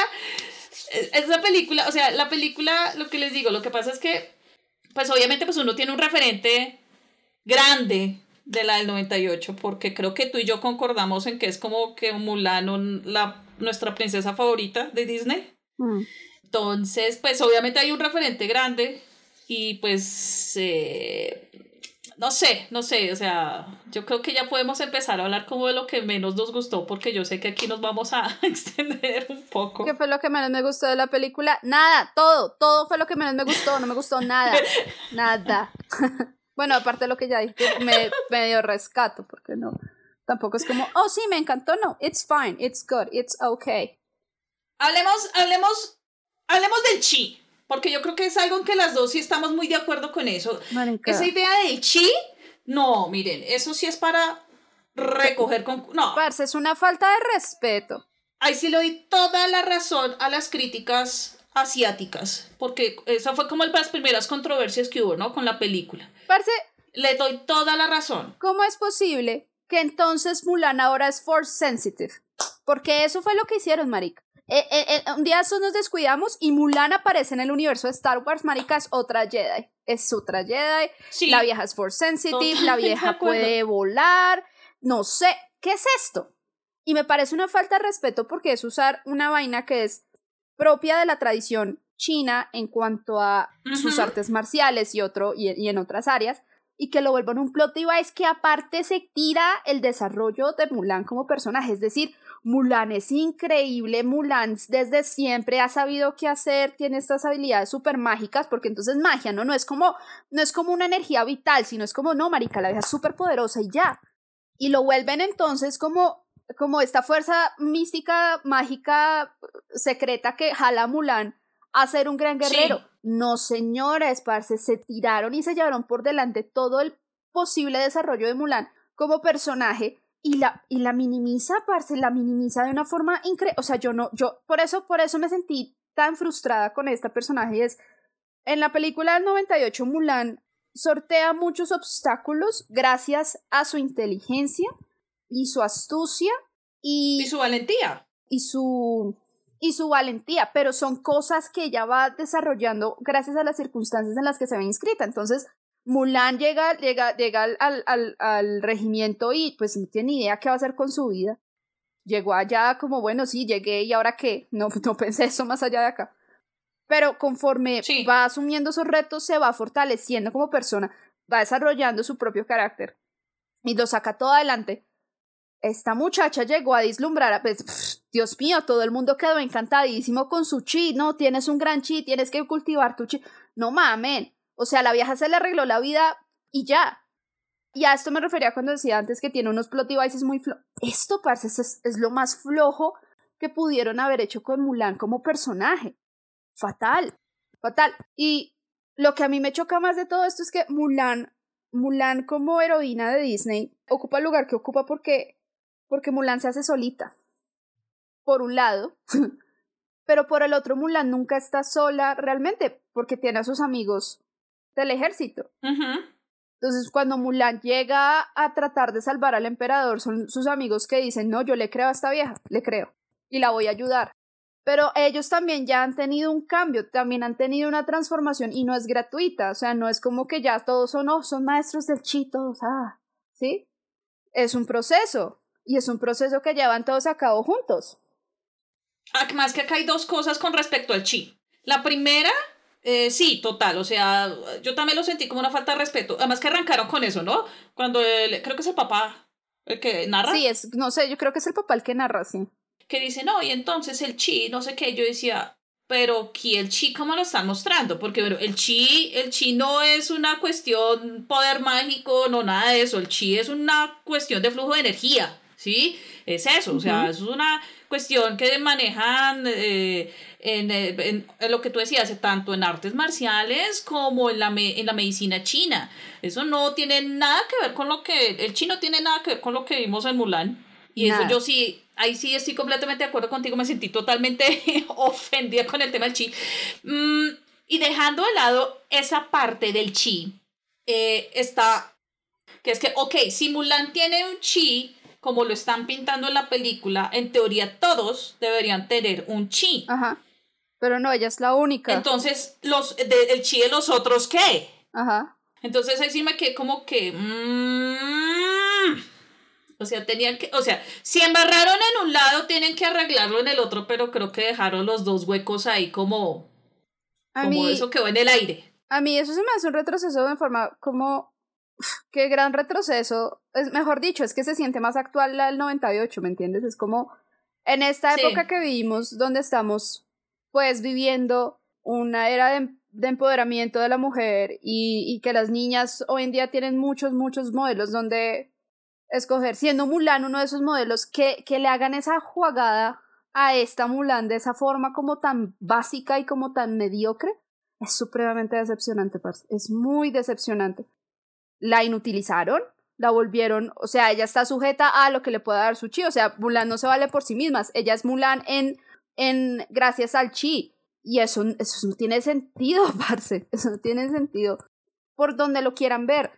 esa película, o sea, la película, lo que les digo, lo que pasa es que, pues obviamente, pues uno tiene un referente grande de la del 98, porque creo que tú y yo concordamos en que es como que Mulan, la, nuestra princesa favorita de Disney. Mm. Entonces, pues obviamente hay un referente grande y pues eh, no sé, no sé, o sea, yo creo que ya podemos empezar a hablar como de lo que menos nos gustó, porque yo sé que aquí nos vamos a extender un poco. ¿Qué fue lo que menos me gustó de la película? Nada, todo, todo fue lo que menos me gustó, no me gustó nada, nada. bueno, aparte de lo que ya dije, me medio rescato, porque no, tampoco es como, oh sí, me encantó, no, it's fine, it's good, it's okay. Hablemos, hablemos, hablemos del chi. Porque yo creo que es algo en que las dos sí estamos muy de acuerdo con eso. Esa idea del chi, no, miren, eso sí es para recoger con... No. Parce, es una falta de respeto. Ahí sí le doy toda la razón a las críticas asiáticas, porque esa fue como las primeras controversias que hubo, ¿no? Con la película. Parce, le doy toda la razón. ¿Cómo es posible que entonces Mulan ahora es force sensitive? Porque eso fue lo que hicieron, marica. Eh, eh, eh, un día eso nos descuidamos y Mulan aparece en el universo de Star Wars, marica, es otra Jedi. Es otra Jedi. La vieja es force sensitive, la vieja puede volar. No sé, ¿qué es esto? Y me parece una falta de respeto porque es usar una vaina que es propia de la tradición china en cuanto a sus artes marciales y, otro, y, en otras áreas, y que lo vuelvan un plot es que aparte se tira el desarrollo de Mulan como personaje, es decir, Mulan es increíble, Mulan desde siempre ha sabido qué hacer, tiene estas habilidades súper mágicas, porque entonces magia, ¿no? No es como, no es como una energía vital, sino es como, no, marica, la vieja es súper poderosa y ya. Y lo vuelven entonces como como esta fuerza mística, mágica, secreta que jala a Mulan a ser un gran guerrero. No, señores, parce, se tiraron y se llevaron por delante todo el posible desarrollo de Mulan como personaje y la, y la minimiza, parce, la minimiza de una forma increíble. O sea, yo no, yo, por eso, por eso me sentí tan frustrada con esta personaje. Y es, en la película del 98, Mulan sortea muchos obstáculos gracias a su inteligencia, y su astucia y, y su valentía. Y su, y su valentía, pero son cosas que ella va desarrollando gracias a las circunstancias en las que se ve inscrita. Entonces, Mulan llega, llega, llega al, al, al, regimiento y pues no tiene ni idea qué va a hacer con su vida. Llegó allá como, bueno, sí, llegué y ahora qué, no, no pensé eso más allá de acá. Pero conforme va asumiendo esos retos, se va fortaleciendo como persona, va desarrollando su propio carácter y lo saca todo adelante esta muchacha llegó a vislumbrar, a, pues, Dios mío, todo el mundo quedó encantadísimo con su chi, no, tienes un gran chi, tienes que cultivar tu chi. No mamen, o sea, la vieja se le arregló la vida y ya. Y a esto me refería cuando decía antes que tiene unos plot devices muy flojos. Esto, parce, es, lo más flojo que pudieron haber hecho con Mulan como personaje. Fatal, fatal. Y lo que a mí me choca más de todo esto es que Mulan, Mulan como heroína de Disney, ocupa el lugar que ocupa porque porque Mulan se hace solita. Por un lado, pero por el otro Mulan nunca está sola realmente, porque tiene a sus amigos del ejército. Entonces, cuando Mulan llega a tratar de salvar al emperador, son sus amigos que dicen, no, yo le creo a esta vieja, le creo, y la voy a ayudar. Pero ellos también ya han tenido un cambio, también han tenido una transformación y no es gratuita, o sea, no es como que ya todos son, oh, son maestros del chi, todos, ah, ¿sí? Es un proceso. Y es un proceso que llevan todos a cabo juntos. Además que acá hay dos cosas con respecto al chi. La primera, eh, sí, total, o sea, yo también lo sentí como una falta de respeto. Además que arrancaron con eso, ¿no? Cuando creo que es el papá el que narra. Sí, es, no sé, yo creo que es el papá el que narra, sí. Que dice, no, y entonces el chi, no sé qué, yo decía, pero aquí el chi cómo lo están mostrando, porque bueno, el chi, el chi no es una cuestión poder mágico, no nada de eso, el chi es una cuestión de flujo de energía. ¿sí? Es eso, o sea, es una cuestión que manejan eh, eh, en, en, lo que tú decías, tanto en artes marciales como en la, en la medicina china. Eso no tiene nada que ver con lo que, el chino tiene nada que ver con lo que vimos en Mulan. Y eso yo sí, ahí sí estoy completamente de acuerdo contigo, me sentí totalmente ofendida con el tema del chi. Mm, y dejando de lado esa parte del chi, eh, está, que es que, ok, si Mulan tiene un chi, como lo están pintando en la película, en teoría todos deberían tener un chi. Ajá. Pero no, ella es la única. Entonces, los, el chi de los otros, ¿qué? Ajá. Entonces ahí sí me quedé como que. Mmm, o sea, tenían que. O sea, si embarraron en un lado, tienen que arreglarlo en el otro, pero creo que dejaron los dos huecos ahí como. A como eso quedó en el aire. A mí eso se me hace un retroceso de forma como qué gran retroceso. Es mejor dicho, es que se siente más actual la del 98, ¿me entiendes? Es como en esta época que vivimos, donde estamos pues viviendo una era de, de empoderamiento de la mujer y, y, que las niñas hoy en día tienen muchos, muchos modelos donde escoger, siendo Mulan uno de esos modelos, que, que le hagan esa jugada a esta Mulan de esa forma como tan básica y como tan mediocre, es supremamente decepcionante, parce. Es muy decepcionante la inutilizaron, la volvieron, o sea, ella está sujeta a lo que le pueda dar su chi, o sea, Mulan no se vale por sí misma, ella es Mulan en, en gracias al chi, y eso, eso no tiene sentido, parce, eso no tiene sentido por donde lo quieran ver.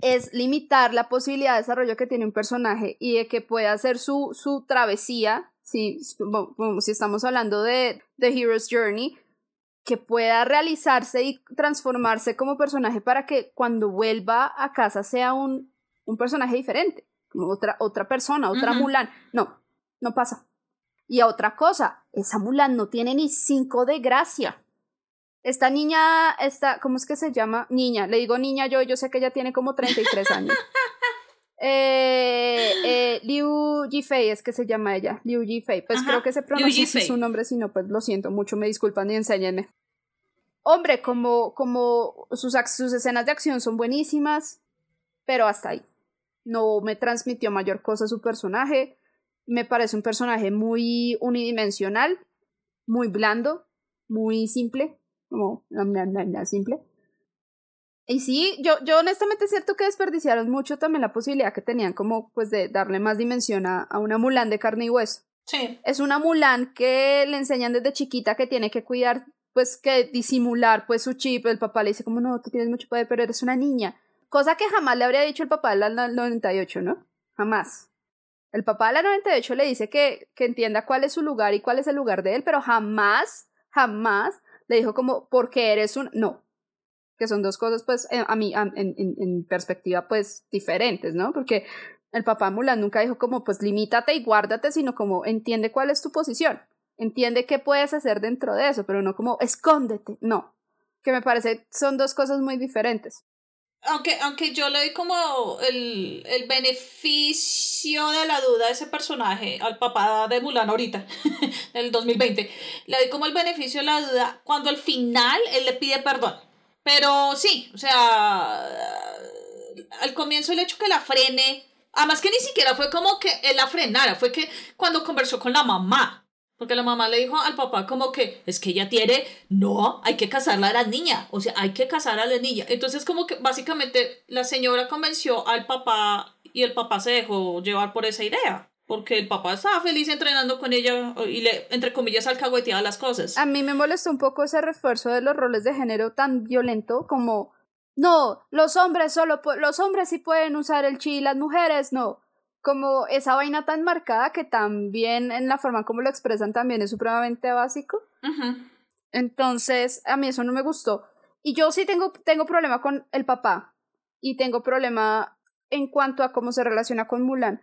Es limitar la posibilidad de desarrollo que tiene un personaje y de que pueda hacer su, su travesía si, si estamos hablando de The Hero's Journey, que pueda realizarse y transformarse como personaje para que cuando vuelva a casa sea un, un personaje diferente, como otra, otra persona, otra Mulan. No, no pasa. Y otra cosa, esa Mulan no tiene ni cinco de gracia. Esta niña, esta, ¿cómo es que se llama? Niña, le digo niña yo, yo sé que ella tiene como 33 años. Eh, eh, Liu Jifei es que se llama ella, Liu Jifei. Pues creo que se pronuncia así su nombre, si no, pues lo siento mucho, me disculpan y enséñenme. Hombre, como, como sus, sus escenas de acción son buenísimas, pero hasta ahí. No me transmitió mayor cosa su personaje. Me parece un personaje muy unidimensional, muy blando, muy simple, como simple. Y sí, yo, yo honestamente es cierto que desperdiciaron mucho también la posibilidad que tenían como pues de darle más dimensión a, una Mulan de carne y hueso. Sí. Es una Mulan que le enseñan desde chiquita que tiene que cuidar, pues que disimular pues su chip. El papá le dice como no, tú tienes mucho poder, pero eres una niña. Cosa que jamás le habría dicho el papá de la 98, ¿no? Jamás. El papá de la 98 le dice que, que entienda cuál es su lugar y cuál es el lugar de él, pero jamás, jamás le dijo como, porque eres un... No, que son dos cosas, pues, eh, a mí, en, perspectiva, pues, diferentes, ¿no? Porque el papá Mulan nunca dijo como, pues, limítate y guárdate, sino como, entiende cuál es tu posición, entiende qué puedes hacer dentro de eso, pero no como, escóndete, no. Que me parece, son dos cosas muy diferentes. Aunque, aunque yo le doy como el, el beneficio de la duda a ese personaje, al papá de Mulan ahorita, del 2020, le doy como el beneficio de la duda cuando al final él le pide perdón. Pero sí, o sea, al comienzo el hecho que la frene, además que ni siquiera fue como que él la frenara, fue que cuando conversó con la mamá, porque la mamá le dijo al papá como que es que ella tiene, no, hay que casarla a la niña, o sea, hay que casar a la niña. Entonces como que básicamente la señora convenció al papá y el papá se dejó llevar por esa idea porque el papá estaba feliz entrenando con ella y le, entre comillas, alcahueteaba las cosas. A mí me molestó un poco ese refuerzo de los roles de género tan violento como, no, los hombres solo, los hombres sí pueden usar el chi, las mujeres no. Como esa vaina tan marcada que también en la forma como lo expresan también es supremamente básico. Entonces, a mí eso no me gustó. Y yo sí tengo, tengo problema con el papá. Y tengo problema en cuanto a cómo se relaciona con Mulan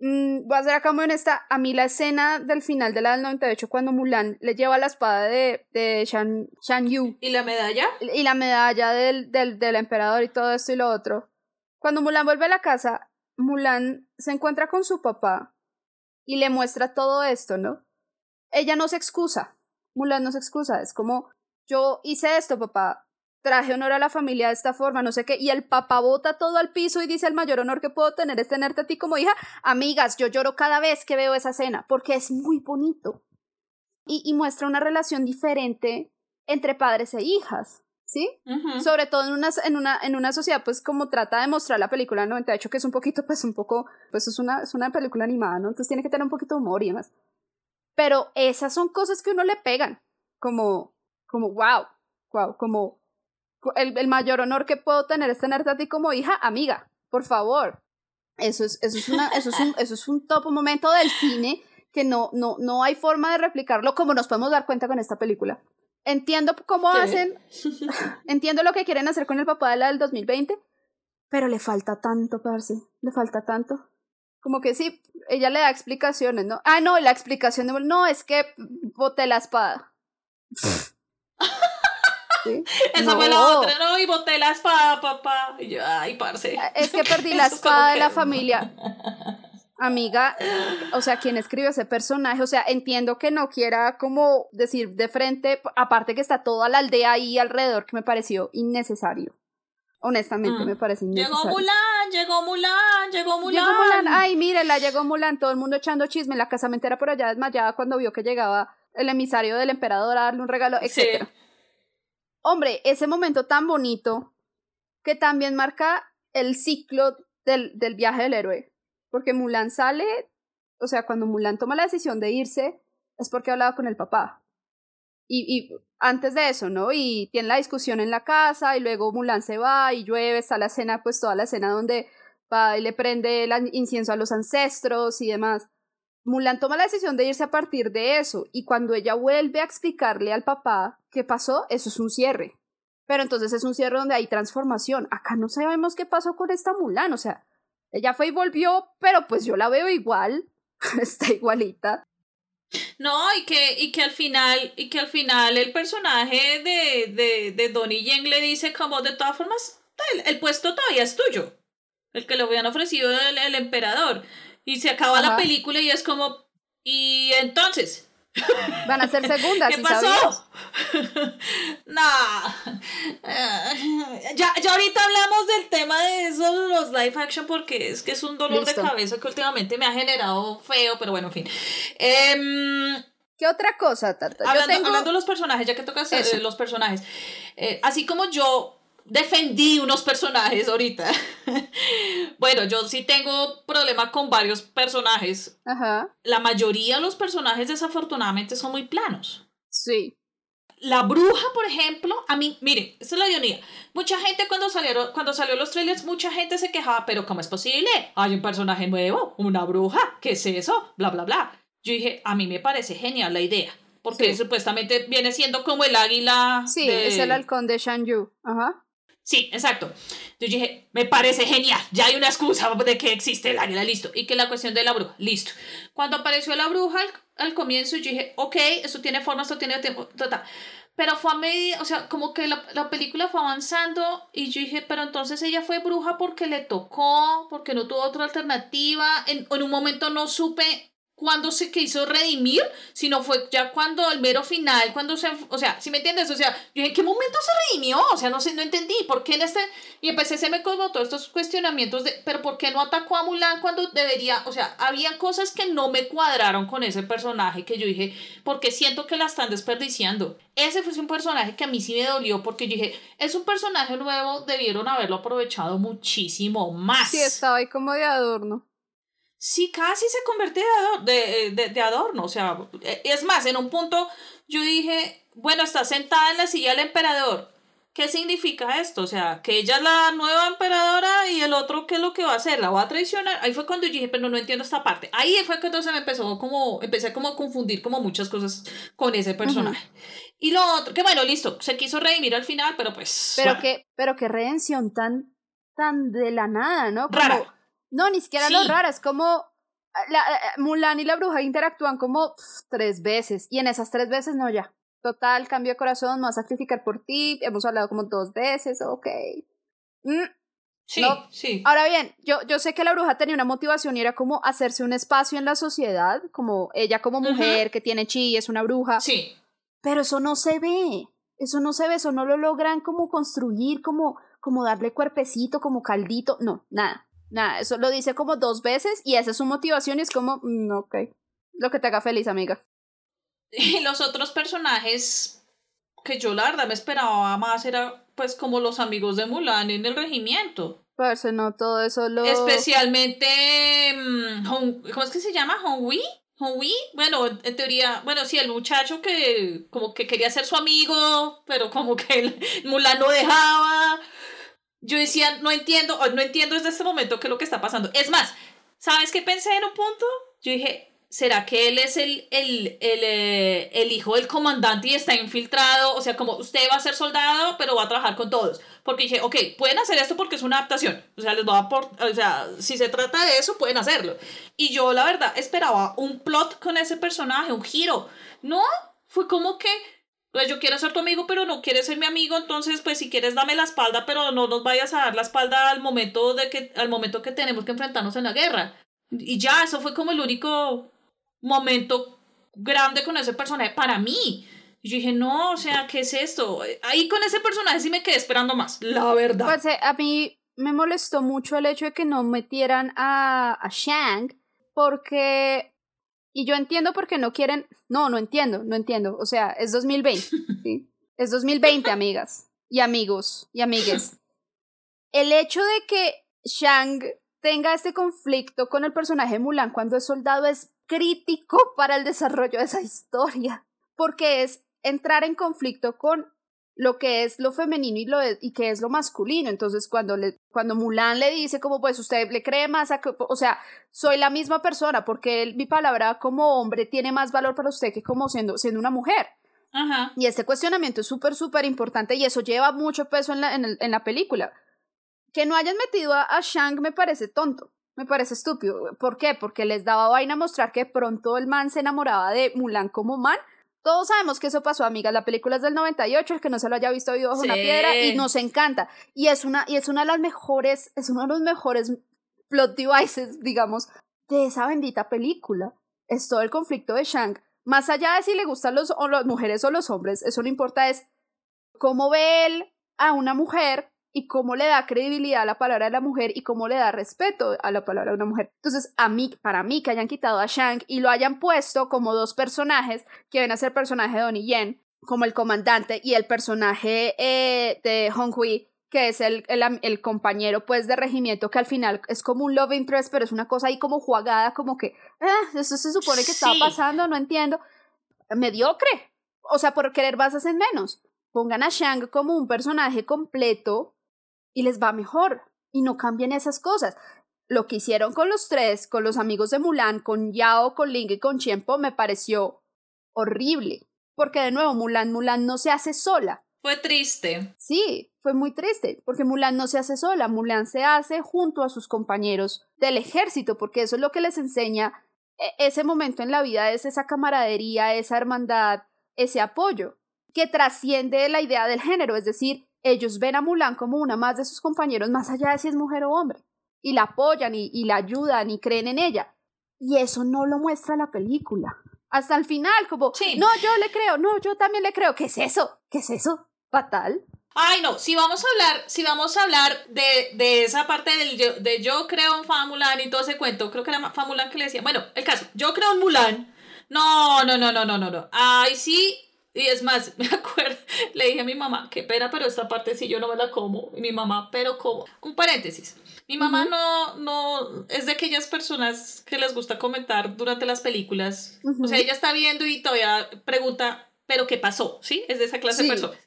Mm, voy a ser acá muy honesta, a mí la escena del final de la del 98 cuando Mulan le lleva la espada de, de Shan, Shan Yu. ¿Y la medalla? Y la medalla del, del, del emperador y todo esto y lo otro. Cuando Mulan vuelve a la casa, Mulan se encuentra con su papá y le muestra todo esto, ¿no? Ella no se excusa. Mulan no se excusa. Es como, yo hice esto, papá traje honor a la familia de esta forma, no sé qué, y el papá bota todo al piso y dice el mayor honor que puedo tener es tenerte a ti como hija. Amigas, yo lloro cada vez que veo esa escena, porque es muy bonito. Y, y muestra una relación diferente entre padres e hijas, ¿sí? Sobre todo en una, en, una, en una sociedad, pues como trata de mostrar la película 98, que es un poquito, pues un poco, pues es una, es una película animada, ¿no? Entonces tiene que tener un poquito de humor y demás. Pero esas son cosas que uno le pegan, como, como, wow, wow, como el, mayor honor que puedo tener es tenerte a ti como hija, amiga, por favor. Eso es, eso es, una, eso es, un, eso es un top momento del cine que no, no, no hay forma de replicarlo como nos podemos dar cuenta con esta película. Entiendo cómo hacen, entiendo lo que quieren hacer con el papá de la del 2020, pero le falta tanto, parce, le falta tanto. Como que sí, ella le da explicaciones, ¿no? Ah, no, la explicación de, no, es que boté la espada. Esa fue la otra, ¿no? Y boté la espada, papá. Y yo, ay, parce. Es que perdí la espada de la familia. Amiga, o sea, ¿quién escribió ese personaje? O sea, entiendo que no quiera como decir de frente, aparte que está toda la aldea ahí alrededor, que me pareció innecesario. Honestamente, mm. me parece innecesario. Llegó Mulan, llegó Mulan, llegó Mulan. Llegó Mulan, ay, mírela, llegó Mulan, todo el mundo echando chisme, la casamentera por allá desmayada cuando vio que llegaba el emisario del emperador a darle un regalo, etcétera hombre, ese momento tan bonito que también marca el ciclo del, del viaje del héroe. Porque Mulan sale, o sea, cuando Mulan toma la decisión de irse, es porque ha hablado con el papá. Y, y, antes de eso, ¿no? Y tiene la discusión en la casa y luego Mulan se va y llueve, está la escena, pues toda la escena donde va y le prende el incienso a los ancestros y demás. Mulan toma la decisión de irse a partir de eso y cuando ella vuelve a explicarle al papá qué pasó, eso es un cierre. Pero entonces es un cierre donde hay transformación. Acá no sabemos qué pasó con esta Mulan, o sea, ella fue y volvió, pero pues yo la veo igual, está igualita. No, y que, y que al final, y que al final el personaje de, de, de Donnie Yen le dice como de todas formas, el, puesto todavía es tuyo. El que le habían ofrecido el, el emperador. Y se acaba la película y es como, y entonces, Van a ser segundas. ¿Qué pasó? no. Ya, ya ahorita hablamos del tema de esos los live action porque es que es un dolor de cabeza que últimamente me ha generado feo, pero bueno, en fin. Em, ¿Qué otra cosa, Tata? Hablando, de los personajes, ya que tocas eh, los personajes. Eh, así como yo defendí unos personajes ahorita. bueno, yo sí tengo problema con varios personajes. Ajá. La mayoría de los personajes desafortunadamente son muy planos. Sí. La bruja, por ejemplo, a mí, mire, esta es la ironía. Mucha gente cuando salieron, cuando salió los trailers, mucha gente se quejaba, pero ¿cómo es posible? Hay un personaje nuevo, una bruja, ¿qué es eso? Bla, bla, bla. Yo dije, a mí me parece genial la idea, porque supuestamente viene siendo como el águila. Sí, es el halcón de Shanyu. Ajá. Sí, exacto. Yo dije, me parece genial, ya hay una excusa de que existe el águila, listo. Y que la cuestión de la bruja, listo. Cuando apareció la bruja al, comienzo, yo dije, ok, eso tiene forma, esto tiene tiempo. Pero fue a medida, o sea, como que la, la, película fue avanzando y yo dije, pero entonces ella fue bruja porque le tocó, porque no tuvo otra alternativa. En, en un momento no supe cuando se quiso redimir, sino fue ya cuando el mero final, cuando se, o sea, si me entiendes, o sea, yo en qué momento se redimió, o sea, no sé, no entendí, ¿por qué en este, y empecé, se me como todos estos cuestionamientos de, pero ¿por qué no atacó a Mulan cuando debería, o sea, había cosas que no me cuadraron con ese personaje que yo dije, porque siento que la están desperdiciando. Ese fue un personaje que a mí sí me dolió porque yo dije, es un personaje nuevo, debieron haberlo aprovechado muchísimo más. Sí, estaba ahí como de adorno sí casi se convierte de, de, de, adorno. O sea, e, es más, en un punto yo dije, bueno, está sentada en la silla del emperador. ¿Qué significa esto? O sea, que ella es la nueva emperadora y el otro, ¿qué es lo que va a hacer? ¿La va a traicionar? Ahí fue cuando yo dije, pero no entiendo esta parte. Ahí fue cuando se me empezó como, empecé como a confundir como muchas cosas con ese personaje. Y lo otro, que bueno, listo, se quiso redimir al final, pero pues... Pero qué, pero qué redención tan, tan de la nada, ¿no? Rara no, ni siquiera lo raro, es como ah, la, eh, eh, Mulan y la bruja interactúan como tres veces y en esas tres veces no ya. Total, cambio de corazón, me voy a sacrificar por ti, hemos hablado como dos veces, ok. Mm, sí, sí. Ahora bien, yo, yo sé que la bruja tenía una motivación y era como hacerse un espacio en la sociedad, como ella como mujer que tiene chi, es una bruja. Sí. Pero eso no se ve, eso no se ve, eso no lo logran como construir, como, como darle cuerpecito, como caldito, no, nada. Nada, eso lo dice como dos veces y esa es su motivación y es como, mm, ok, lo que te haga feliz, amiga. Y los otros personajes que yo la verdad me esperaba más era pues como los amigos de Mulan en el regimiento. Pues no, todo eso lo... Especialmente, mm, ¿cómo es que se llama? ¿Hongwi? ¿Hongwi? Bueno, en teoría, bueno, sí, el muchacho que como que quería ser su amigo, pero como que Mulan no dejaba yo decía, no entiendo, no entiendo desde este momento qué es lo que está pasando. Es más, ¿sabes qué pensé en un punto? Yo dije, ¿será que él es el, el, el, eh, el, hijo del comandante y está infiltrado? O sea, como usted va a ser soldado, pero va a trabajar con todos. Porque dije, ok, pueden hacer esto porque es una adaptación. O sea, les va por, o sea, si se trata de eso, pueden hacerlo. Y yo, la verdad, esperaba un plot con ese personaje, un giro. No, fue como que pues yo quiero ser tu amigo, pero no quieres ser mi amigo, entonces pues si quieres dame la espalda, pero no nos vayas a dar la espalda al momento de que al momento que tenemos que enfrentarnos en la guerra. Y ya, eso fue como el único momento grande con ese personaje para mí. Y yo dije, no, o sea, ¿qué es esto? Ahí con ese personaje sí me quedé esperando más, la verdad. Pues eh, a mí me molestó mucho el hecho de que no metieran a, a Shang, porque y yo entiendo por qué no quieren. No, no entiendo, no entiendo. O sea, es 2020. ¿sí? Es 2020, amigas y amigos y amigues. El hecho de que Shang tenga este conflicto con el personaje Mulan cuando es soldado es crítico para el desarrollo de esa historia. Porque es entrar en conflicto con lo que es lo femenino y lo y que es lo masculino. Entonces, cuando le, cuando Mulan le dice como pues usted le cree más a o sea, soy la misma persona porque mi palabra como hombre tiene más valor para usted que como siendo, siendo una mujer. Ajá. Y este cuestionamiento es súper, súper importante y eso lleva mucho peso en la, en, en la película. Que no hayan metido a, a Shang me parece tonto. Me parece estúpido. ¿Por qué? Porque les daba vaina mostrar que pronto el man se enamoraba de Mulan como man todos sabemos que eso pasó, amigas. La película es del 98, el que no se lo haya visto vivo bajo una piedra y nos encanta. Y es una, y es una de las mejores, es uno de los mejores plot devices, digamos, de esa bendita película. Es todo el conflicto de Shang. Más allá de si le gustan los, o las mujeres o los hombres, eso no importa, es cómo ve él a una mujer y cómo le da credibilidad a la palabra de la mujer y cómo le da respeto a la palabra de una mujer. Entonces, a mí, para mí, que hayan quitado a Shang y lo hayan puesto como dos personajes que ven a ser personaje de Donnie Yen, como el comandante y el personaje eh, de Hong Hui, que es el, el, compañero pues de regimiento que al final es como un love interest, pero es una cosa ahí como jugada, como que, ah, eso se supone que estaba pasando, no entiendo. Mediocre. O sea, por querer más hacen menos. Pongan a Shang como un personaje completo y les va mejor y no cambien esas cosas. Lo que hicieron con los tres, con los amigos de Mulan, con Yao, con Ling y con Chiempo, me pareció horrible. Porque de nuevo, Mulan, Mulan no se hace sola. Fue triste. Sí, fue muy triste, porque Mulan no se hace sola, Mulan se hace junto a sus compañeros del ejército, porque eso es lo que les enseña e, ese momento en la vida, es esa camaradería, esa hermandad, ese apoyo, que trasciende la idea del género, es decir, ellos ven a Mulan como una más de sus compañeros, más allá de si es mujer o hombre, y la apoyan y, la ayudan y creen en ella. Y eso no lo muestra la película. Hasta el final, como, no, yo le creo, no, yo también le creo. ¿Qué es eso? ¿Qué es eso? Fatal. Ay, no, si vamos a hablar, si vamos a hablar de, de esa parte del de yo creo en Famulan y todo ese cuento, creo que era Famulan que le decía, bueno, el caso, yo creo en Mulan. No, no, no, no, no, no, no. Ay, sí, y es más, me acuerdo, le dije a mi mamá, qué pena, pero esta parte sí yo no me la como. Y mi mamá, pero como. Un paréntesis. Mi mamá no, no, es de aquellas personas que les gusta comentar durante las películas. O sea, ella está viendo y todavía pregunta, pero ¿qué pasó? ¿Sí? Es de esa clase de personas.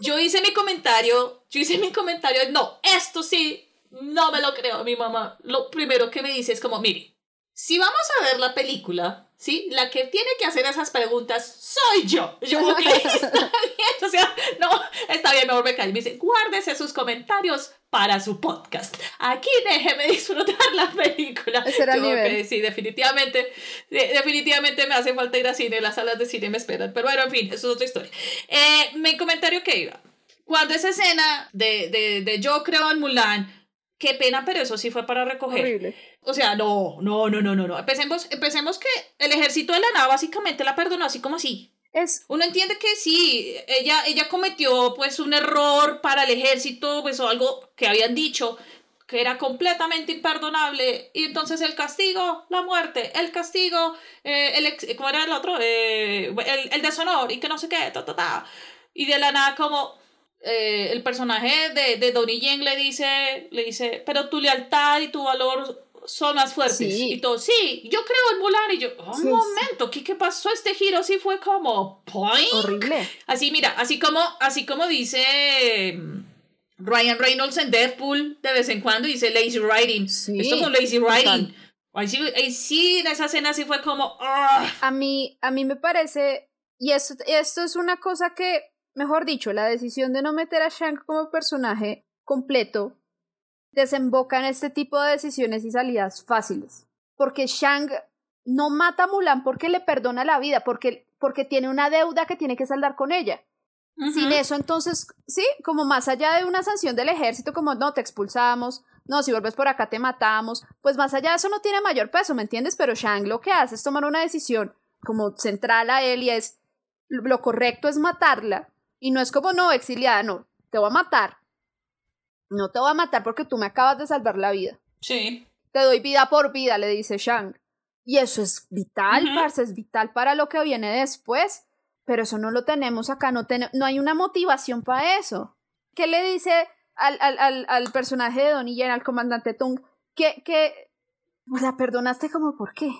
Yo hice mi comentario, yo hice mi comentario, no, esto sí, no me lo creo. Mi mamá, lo primero que me dice es como, mire, si vamos a ver la película, ¿sí? La que tiene que hacer esas preguntas soy yo. Yo, ok, está bien. O sea, no, está bien, mejor me cae. Me dice, guárdese sus comentarios para su podcast. Aquí déjeme disfrutar la película. Ese era el nivel. sí, definitivamente, definitivamente me hace falta ir a cine, las salas de cine me esperan. Pero bueno, en fin, eso es otra historia. Eh, mi comentario que iba. Cuando esa escena de, de, de yo creo en Mulan Qué pena, pero eso sí fue para recoger. Horrible. O sea, no, no, no, no, no, no. Empecemos, empecemos que el ejército de la nada básicamente la perdonó así como así. Es... Uno entiende que sí, ella, ella cometió pues un error para el ejército, pues o algo que habían dicho que era completamente imperdonable y entonces el castigo, la muerte, el castigo, eh, el, ¿cómo era el otro? Eh, el, el deshonor y que no sé qué, ta, ta, ta. Y de la nada como, eh, el personaje de, de Donnie Yen le dice, le dice, pero tu lealtad y tu valor son más fuertes. Y todo, sí, yo creo en Mulan. Y yo, oh, un momento, ¿qué, ¿qué pasó? Este giro sí fue como, point. Horrible. Así, mira, así como, así como dice mm, Ryan Reynolds en Deadpool de vez en cuando, dice lazy writing. Esto fue lazy writing. Ahí sí, sí, en esa escena sí fue como, ah. A mí, a mí me parece, y esto, esto es una cosa que Mejor dicho, la decisión de no meter a Shang como personaje completo desemboca en este tipo de decisiones y salidas fáciles. Porque Shang no mata a Mulan porque le perdona la vida, porque, porque tiene una deuda que tiene que saldar con ella. Sin eso, entonces, sí, como más allá de una sanción del ejército, como no, te expulsamos, no, si vuelves por acá te matamos, pues más allá de eso no tiene mayor peso, ¿me entiendes? Pero Shang lo que hace es tomar una decisión como central a él y es, lo correcto es matarla y no es como, no, exiliada, no, te voy a matar. No te voy a matar porque tú me acabas de salvar la vida. Sí. Te doy vida por vida, le dice Shang. Y eso es vital, parce, es vital para lo que viene después. Pero eso no lo tenemos acá, no, no hay una motivación para eso. ¿Qué le dice al, al, al, al personaje de Donnie Yen, al comandante Tung? Que, que la perdonaste como por qué.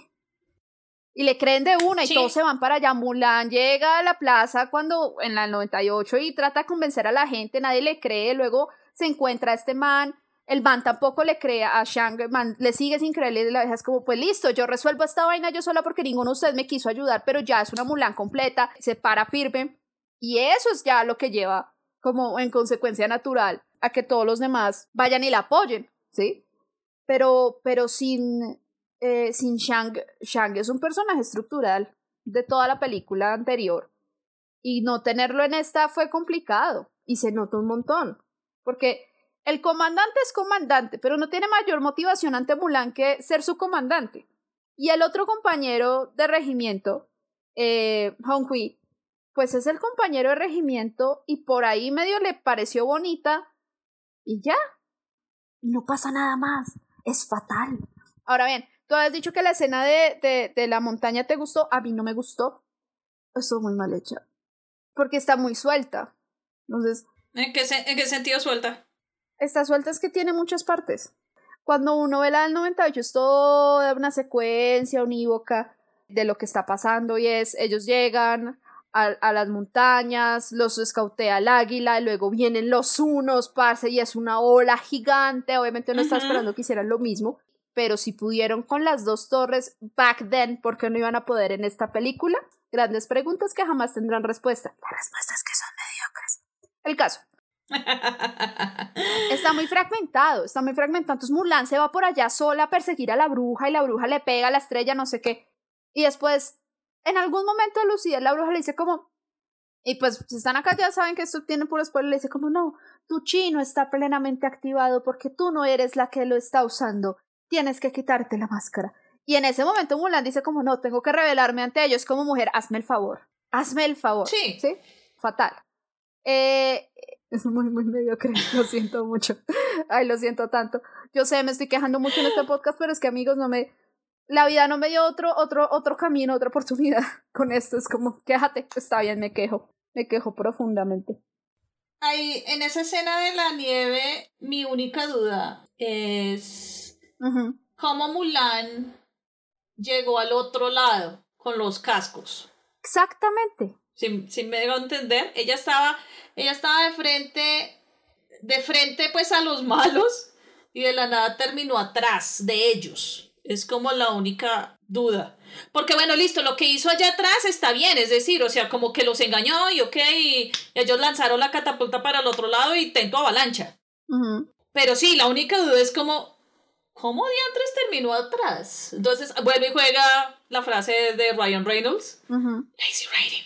Y le creen de una y todos se van para allá. Mulan llega a la plaza cuando en la 98 y trata de convencer a la gente, nadie le cree, luego se encuentra este man, el man tampoco le cree a Shang, man le sigue sin creerle y la vieja es como, pues listo, yo resuelvo esta vaina yo sola porque ninguno de ustedes me quiso ayudar, pero ya es una Mulan completa, se para firme y eso es ya lo que lleva como en consecuencia natural a que todos los demás vayan y la apoyen, ¿sí? Pero, pero sin, eh, sin Shang, Shang es un personaje estructural de toda la película anterior y no tenerlo en esta fue complicado y se nota un montón, porque el comandante es comandante, pero no tiene mayor motivación ante Mulan que ser su comandante. Y el otro compañero de regimiento, eh, Hong Hui, pues es el compañero de regimiento y por ahí medio le pareció bonita y ya. No pasa nada más. Es fatal. Ahora bien, tú has dicho que la escena de, de, de la montaña te gustó. A mí no me gustó. Estuvo muy mal hecha. Porque está muy suelta. Entonces. ¿En qué, ¿En qué sentido suelta? Está suelta es que tiene muchas partes. Cuando uno ve la del 98 es toda una secuencia unívoca de lo que está pasando y es ellos llegan a, las montañas, los escautea el águila, y luego vienen los unos, parce, y es una ola gigante. Obviamente no está esperando que hicieran lo mismo, pero si pudieron con las dos torres back then, ¿por qué no iban a poder en esta película? Grandes preguntas que jamás tendrán respuesta. La respuesta es que son mediocres. El caso. está muy fragmentado, está muy fragmentado. Entonces Mulan se va por allá sola a perseguir a la bruja y la bruja le pega a la estrella, no sé qué. Y después en algún momento Lucía, la bruja, le dice como, y pues si están acá ya saben que esto tiene puro spoiler, le dice como, no, tu chino está plenamente activado porque tú no eres la que lo está usando, tienes que quitarte la máscara. Y en ese momento Mulan dice como, no, tengo que revelarme ante ellos como mujer, hazme el favor, hazme el favor. Sí. ¿Sí? Fatal. Eh, es muy, muy mediocre, lo siento mucho. Ay, lo siento tanto. Yo sé, me estoy quejando mucho en este podcast, pero es que amigos, no me, la vida no me dio otro, otro, otro camino, otra oportunidad con esto. Es como, quéjate, está bien, me quejo, me quejo profundamente. Ahí, en esa escena de la nieve, mi única duda es cómo Mulan llegó al otro lado con los cascos. Exactamente. Si, me debo entender, ella estaba, ella estaba de frente, de frente pues a los malos y de la nada terminó atrás de ellos. Es como la única duda. Porque bueno, listo, lo que hizo allá atrás está bien, es decir, o sea, como que los engañó y ok, y ellos lanzaron la catapulta para el otro lado y tentó avalancha. Pero sí, la única duda es como, ¿cómo diantres terminó atrás? Entonces vuelve y juega la frase de Ryan Reynolds. Lazy writing.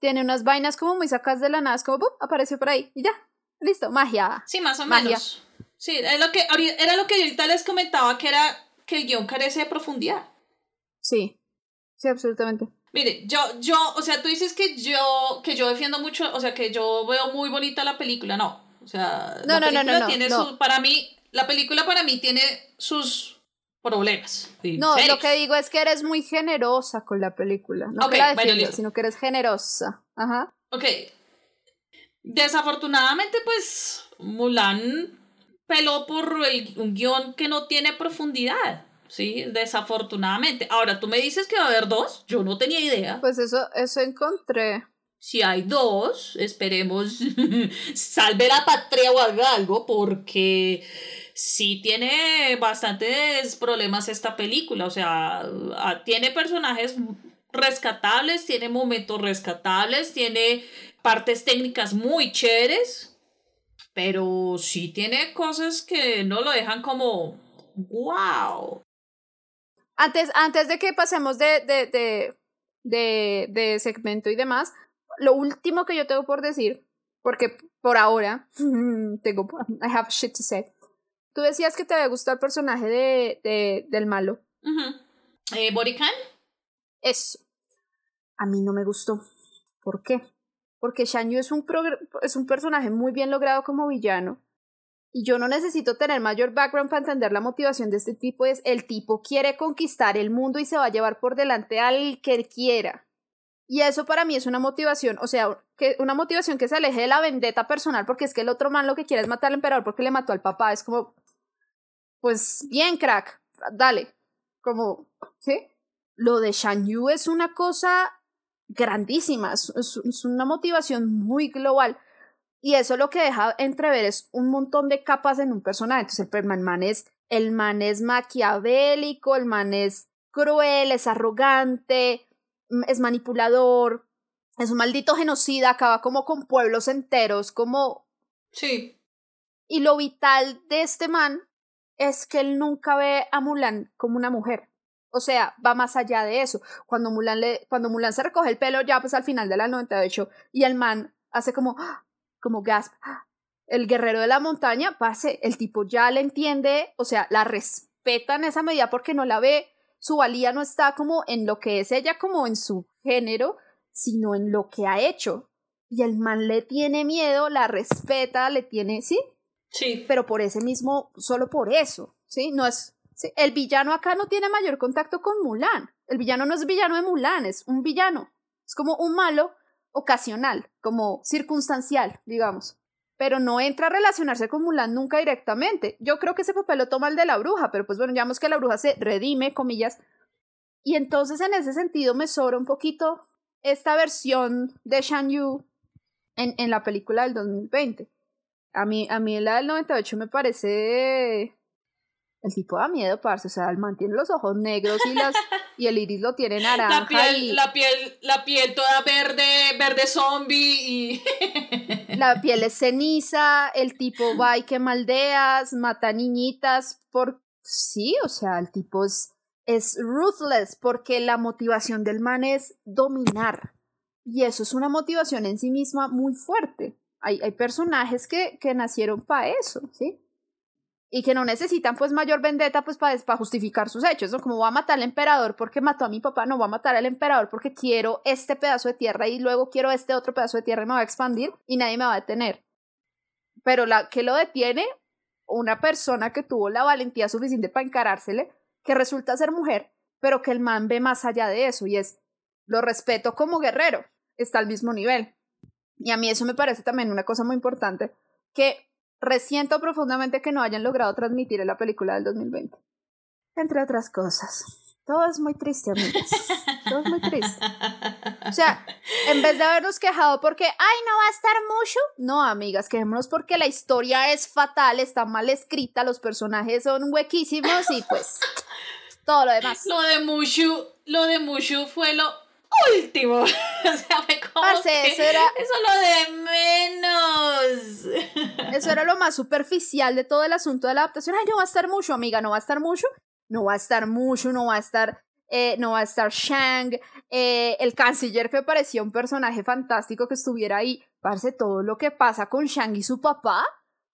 Tiene unas vainas como muy sacas de la nada, como apareció por ahí y ya, listo, magia. Sí, más o menos. Sí, es lo que, era lo que ahorita les comentaba que era que el guion carece de profundidad. Sí, sí, absolutamente. Mire, yo, yo, o sea, tú dices que yo, que yo defiendo mucho, o sea, que yo veo muy bonita la película, no. O sea, no, la no, no, no, tiene para mí, la película para mí tiene sus problemas. No, lo que digo es que eres muy generosa con la película. No que la defiendas, sino que eres generosa. Ajá. Ok. Desafortunadamente, pues, Mulan peló por el, un guion que no tiene profundidad. Sí, desafortunadamente. Ahora, tú me dices que va a haber dos. Yo no tenía idea. Pues eso, eso encontré. Si hay dos, esperemos salve la patria o haga algo, porque sí tiene bastantes problemas esta película. O sea, ah, tiene personajes rescatables, tiene momentos rescatables, tiene partes técnicas muy chéveres pero sí tiene cosas que no lo dejan como wow. Antes, antes de que pasemos de, de, de, de, de segmento y demás, lo último que yo tengo por decir, porque por ahora tengo, I have shit to say. Tú decías que te había gustado el personaje de, de del malo. Uh eh, ¿Borican? Eso. A mí no me gustó. ¿Por qué? porque Shan Yu es un, es un personaje muy bien logrado como villano. Y yo no necesito tener mayor background para entender la motivación de este tipo. Es el tipo quiere conquistar el mundo y se va a llevar por delante al que quiera. Y eso para mí es una motivación, o sea, que una motivación que se aleje de la vendetta personal, porque es que el otro man lo que quiere es matar al emperador porque le mató al papá. Es como, pues bien, crack, dale. Como, ¿sí? lo de Shan Yu es una cosa grandísima, es, es, una motivación muy global. Y eso lo que deja entrever es un montón de capas en un personaje. Entonces el man es, el man es maquiavélico, el man es cruel, es arrogante, es manipulador, es un maldito genocida, acaba como con pueblos enteros, como... Sí. Y lo vital de este man es que él nunca ve a Mulan como una mujer. O sea, va más allá de eso. Cuando Mulan, le, cuando Mulan se recoge el pelo, ya pues al final de la 98, y el man hace como, como gasp. El guerrero de la montaña, pase, el tipo ya le entiende, o sea, la respeta en esa medida porque no la ve. Su valía no está como en lo que es ella, como en su género, sino en lo que ha hecho. Y el man le tiene miedo, la respeta, le tiene, ¿sí? Sí. Pero por ese mismo, solo por eso, ¿sí? No es, el villano acá no tiene mayor contacto con Mulan. El villano no es villano de Mulan, es un villano. Es como un malo ocasional, como circunstancial, digamos. Pero no entra a relacionarse con Mulan nunca directamente. Yo creo que ese papel lo toma el de la bruja, pero pues bueno, digamos que la bruja se redime, comillas. Y entonces en ese sentido me sobra un poquito esta versión de Shan Yu en, en la película del 2020. A mí, a mí la del 98 me parece... El tipo da miedo, parce. O sea, el man tiene los ojos negros y, las, y el iris lo tiene naranja. La piel, la piel, la piel toda verde, verde zombie y... la piel es ceniza, el tipo va y quema aldeas, mata niñitas, por... Sí, o sea, el tipo es es ruthless porque la motivación del man es dominar. Y eso es una motivación en sí misma muy fuerte. Hay, personajes que, que nacieron para eso, ¿sí? Y que no necesitan pues mayor vendetta pues para justificar sus hechos, ¿no? Como va a matar al emperador porque mató a mi papá, no va a matar al emperador porque quiero este pedazo de tierra y luego quiero este otro pedazo de tierra y me va a expandir y nadie me va a detener. Pero la que lo detiene, una persona que tuvo la valentía suficiente para encarársele, que resulta ser mujer, pero que el man ve más allá de eso y es, lo respeto como guerrero, está al mismo nivel. Y a mí eso me parece también una cosa muy importante que resiento profundamente que no hayan logrado transmitir en la película del 2020. Entre otras cosas. Todo es muy triste, amigas. Todo es muy triste. O sea, en vez de habernos quejado porque, ay, no va a estar mucho, no, amigas, quejémonos porque la historia es fatal, está mal escrita, los personajes son huequísimos y pues todo lo demás. Lo de Mushu, lo de Mushu fue lo último. o sea, me como eso era eso lo de menos. eso era lo más superficial de todo el asunto de la adaptación. Ay, no va a estar mucho, amiga, no va a estar mucho. No va a estar mucho, no va a estar eh, no va a estar Shang, eh, el canciller que parecía un personaje fantástico que estuviera ahí, parece todo lo que pasa con Shang y su papá,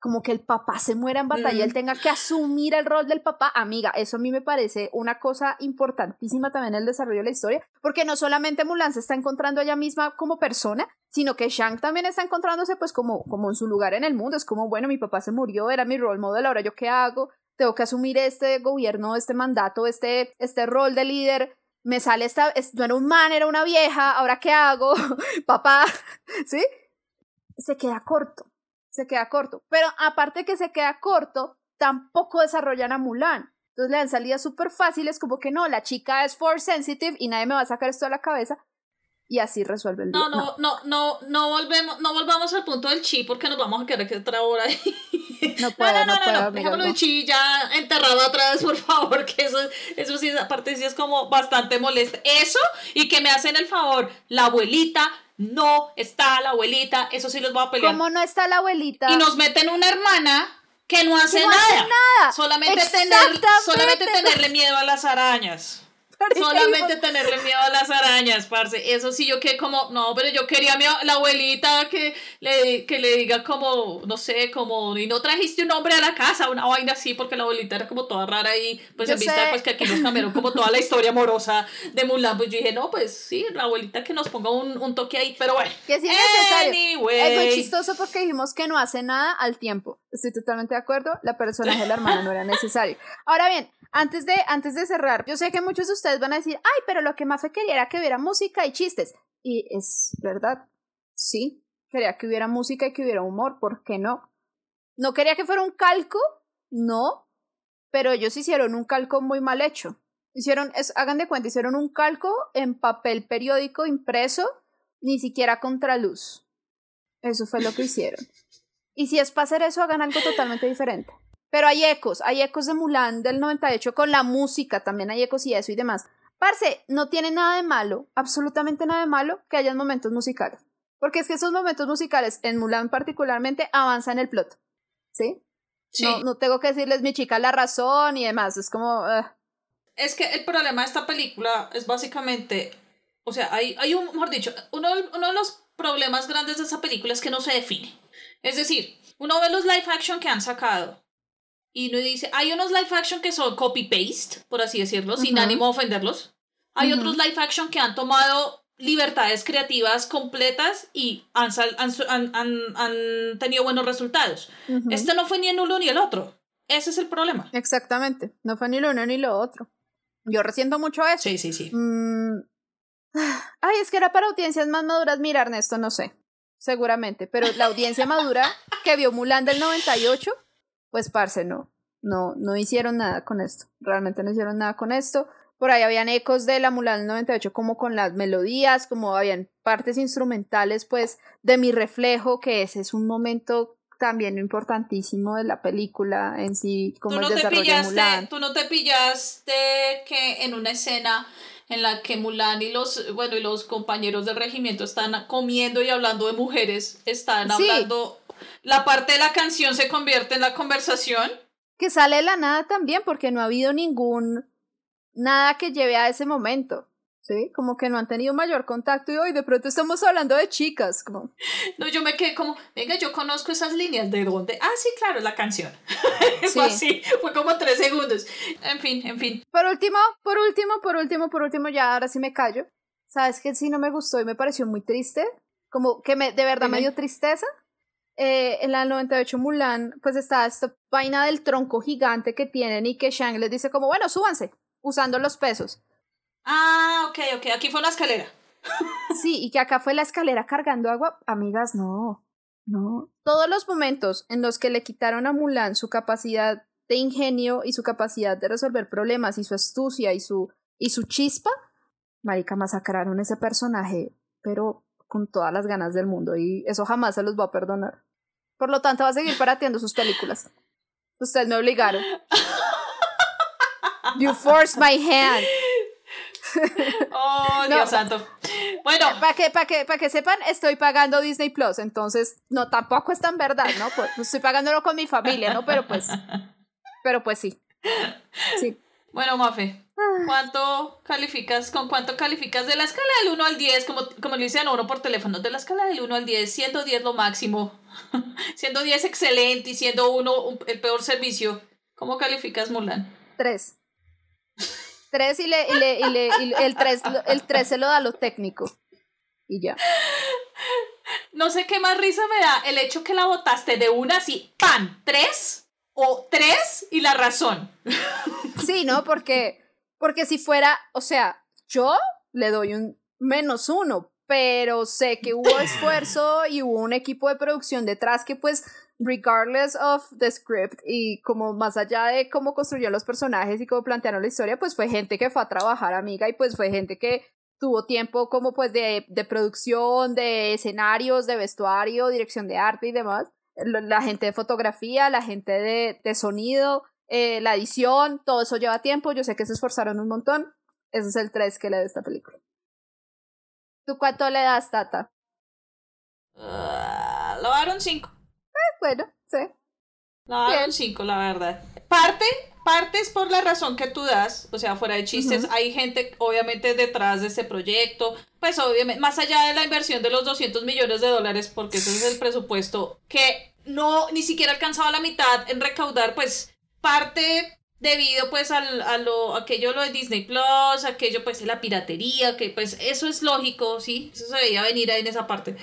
como que el papá se muera en batalla, y él tenga que asumir el rol del papá, amiga, eso a mí me parece una cosa importantísima también en el desarrollo de la historia, porque no solamente Mulan se está encontrando ella misma como persona, sino que Shang también está encontrándose pues como, como en su lugar en el mundo, es como, bueno, mi papá se murió, era mi rol modelo, ahora yo qué hago, tengo que asumir este gobierno, este mandato, este, este rol de líder, me sale esta, no era un man, era una vieja, ahora qué hago, papá, ¿sí? Se queda corto se queda corto. Pero aparte que se queda corto, tampoco desarrollan a Mulan. Entonces le dan salidas súper fáciles, como que no, la chica es force sensitive y nadie me va a sacar esto de la cabeza. Y así resuelve el día. No, no, no, no, no, volvemos, no volvamos al punto del chi porque nos vamos a quedar aquí otra hora ahí. No puedo, no, no, no, no, Dejémoslo el chi ya enterrado atrás, por favor, que eso, eso sí, aparte sí es como bastante molesto. Eso, y que me hacen el favor, la abuelita no está la abuelita, eso sí los voy a pelear. ¿Cómo no está la abuelita? Y nos meten una hermana que no hace, nada. Hace nada. Solamente, tener, solamente tenerle miedo a las arañas. Solamente tenerle miedo a las arañas, parce. Eso sí, yo que como, no, pero yo quería a mi, la abuelita que le, que le diga como, no sé, como, y no trajiste un hombre a la casa, una vaina así, porque la abuelita era como toda rara y pues en vista pues que aquí nos cambiaron como toda la historia amorosa de Mulan, pues yo dije, no, pues sí, la abuelita que nos ponga un, un toque ahí, pero bueno. Que es innecesario. Es muy chistoso porque dijimos que no hace nada al tiempo. Estoy totalmente de acuerdo, la personaje de la hermana no era necesario. Ahora bien, antes de, antes de cerrar, yo sé que muchos de ustedes van a decir, ay, pero lo que más quería era que hubiera música y chistes. Y es verdad, sí, quería que hubiera música y que hubiera humor, ¿por qué no? ¿No quería que fuera un calco? No, pero ellos hicieron un calco muy mal hecho. Hicieron, hagan de cuenta, hicieron un calco en papel periódico impreso, ni siquiera contra luz. Eso fue lo que hicieron. Y si es para hacer eso, hagan algo totalmente diferente. Pero hay ecos, hay ecos de Mulan del 98 con la música, también hay ecos y eso y demás. Parce, no tiene nada de malo, absolutamente nada de malo que hayan momentos musicales. Porque es que esos momentos musicales, en Mulan particularmente, avanzan el plot. ¿Sí? sí. No, no tengo que decirles mi chica la razón y demás. Es como. Es que el problema de esta película es básicamente. O sea, hay, hay un, mejor dicho, uno, uno de los problemas grandes de esa película es que no se define. Es decir, uno ve los live action que han sacado y uno dice, hay unos live action que son copy-paste, por así decirlo, sin ánimo de ofenderlos. Hay otros live action que han tomado libertades creativas completas y han, han, han, han tenido buenos resultados. Este no fue ni el uno ni el otro. Ese es el problema. Exactamente. No fue ni lo uno ni lo otro. Yo resiento mucho eso. Sí, sí, sí. Mm. Ay, es que era para audiencias más maduras. Mira, Ernesto, no sé. Seguramente. Pero la audiencia madura que vio Mulan del 98, pues parce, no. No, no hicieron nada con esto. Realmente no hicieron nada con esto. Por ahí habían ecos de la Mulan del 98 como con las melodías, como habían partes instrumentales pues de mi reflejo, que ese es un momento también importantísimo de la película en sí, como el desarrollo de Mulan. Tú no te pillaste que en una escena en la que Mulan y los, bueno, y los compañeros del regimiento están comiendo y hablando de mujeres, están hablando, la parte de la canción se convierte en la conversación. Que sale de la nada también, porque no ha habido ningún nada que lleve a ese momento. ¿Sí? Como que no han tenido mayor contacto y hoy de pronto estamos hablando de chicas. Como... No, yo me quedé como, venga, yo conozco esas líneas, ¿de dónde? Ah, sí, claro, la canción. fue así, fue como tres segundos. En fin, en fin. Por último, por último, por último, por último, ya ahora sí me callo. ¿Sabes que sí no me gustó y me pareció muy triste? Como que me, de verdad me dio tristeza. Eh, en la 98 Mulan, pues está esta vaina del tronco gigante que tienen y que Shang les dice como, bueno, súbanse usando los pesos. Ah, ok, ok, aquí fue la escalera. sí, y que acá fue la escalera cargando agua. Amigas, no, no. Todos los momentos en los que le quitaron a Mulan su capacidad de ingenio y su capacidad de resolver problemas y su astucia y su, y su chispa, marica, masacraron ese personaje, pero con todas las ganas del mundo y eso jamás se los va a perdonar. Por lo tanto, va a seguir parateando sus películas. Ustedes me obligaron. You forced my hand. Oh, Dios santo. Bueno. Para que, para que, para que sepan, estoy pagando Disney Plus, entonces, no, tampoco es tan verdad, ¿no? Pues, estoy pagándolo con mi familia, ¿no? Pero pues, pero pues sí. Sí. Bueno, Mafe, ah. ¿cuánto calificas, con cuánto calificas de la escala del 1 al 10, como, como le dicen a uno por teléfono, de la escala del 1 al 10, siendo 10 lo máximo, siendo 10 excelente y siendo 1 el peor servicio, ¿cómo calificas Mulan? 3. Tres y, le, y, le, y, le, y el, tres, el tres se lo da lo técnico. Y ya. No sé qué más risa me da el hecho que la votaste de una así, ¡pan! ¿Tres? ¿O tres? Y la razón. Sí, ¿no? Porque, porque si fuera, o sea, yo le doy un menos uno, pero sé que hubo esfuerzo y hubo un equipo de producción detrás que pues regardless of the script y como más allá de cómo construyó los personajes y cómo plantearon la historia, pues fue gente que fue a trabajar, amiga, y pues fue gente que tuvo tiempo como pues de, de producción, de escenarios, de vestuario, dirección de arte y demás. La gente de fotografía, la gente de, de sonido, eh, la edición, todo eso lleva tiempo. Yo sé que se esforzaron un montón. Ese es el 3 que le da esta película. ¿Tú cuánto le das, Tata? Uh, lo daron 5. Bueno, sí. No, un 5, la verdad. Parte, parte es por la razón que tú das, o sea, fuera de chistes, hay gente obviamente detrás de este proyecto, pues obviamente, más allá de la inversión de los 200 millones de dólares, porque ese es el presupuesto, que no, ni siquiera alcanzaba la mitad en recaudar, pues parte debido pues al, a lo, aquello lo de Disney Plus, aquello pues de la piratería, que pues eso es lógico, sí, eso se veía venir ahí en esa parte.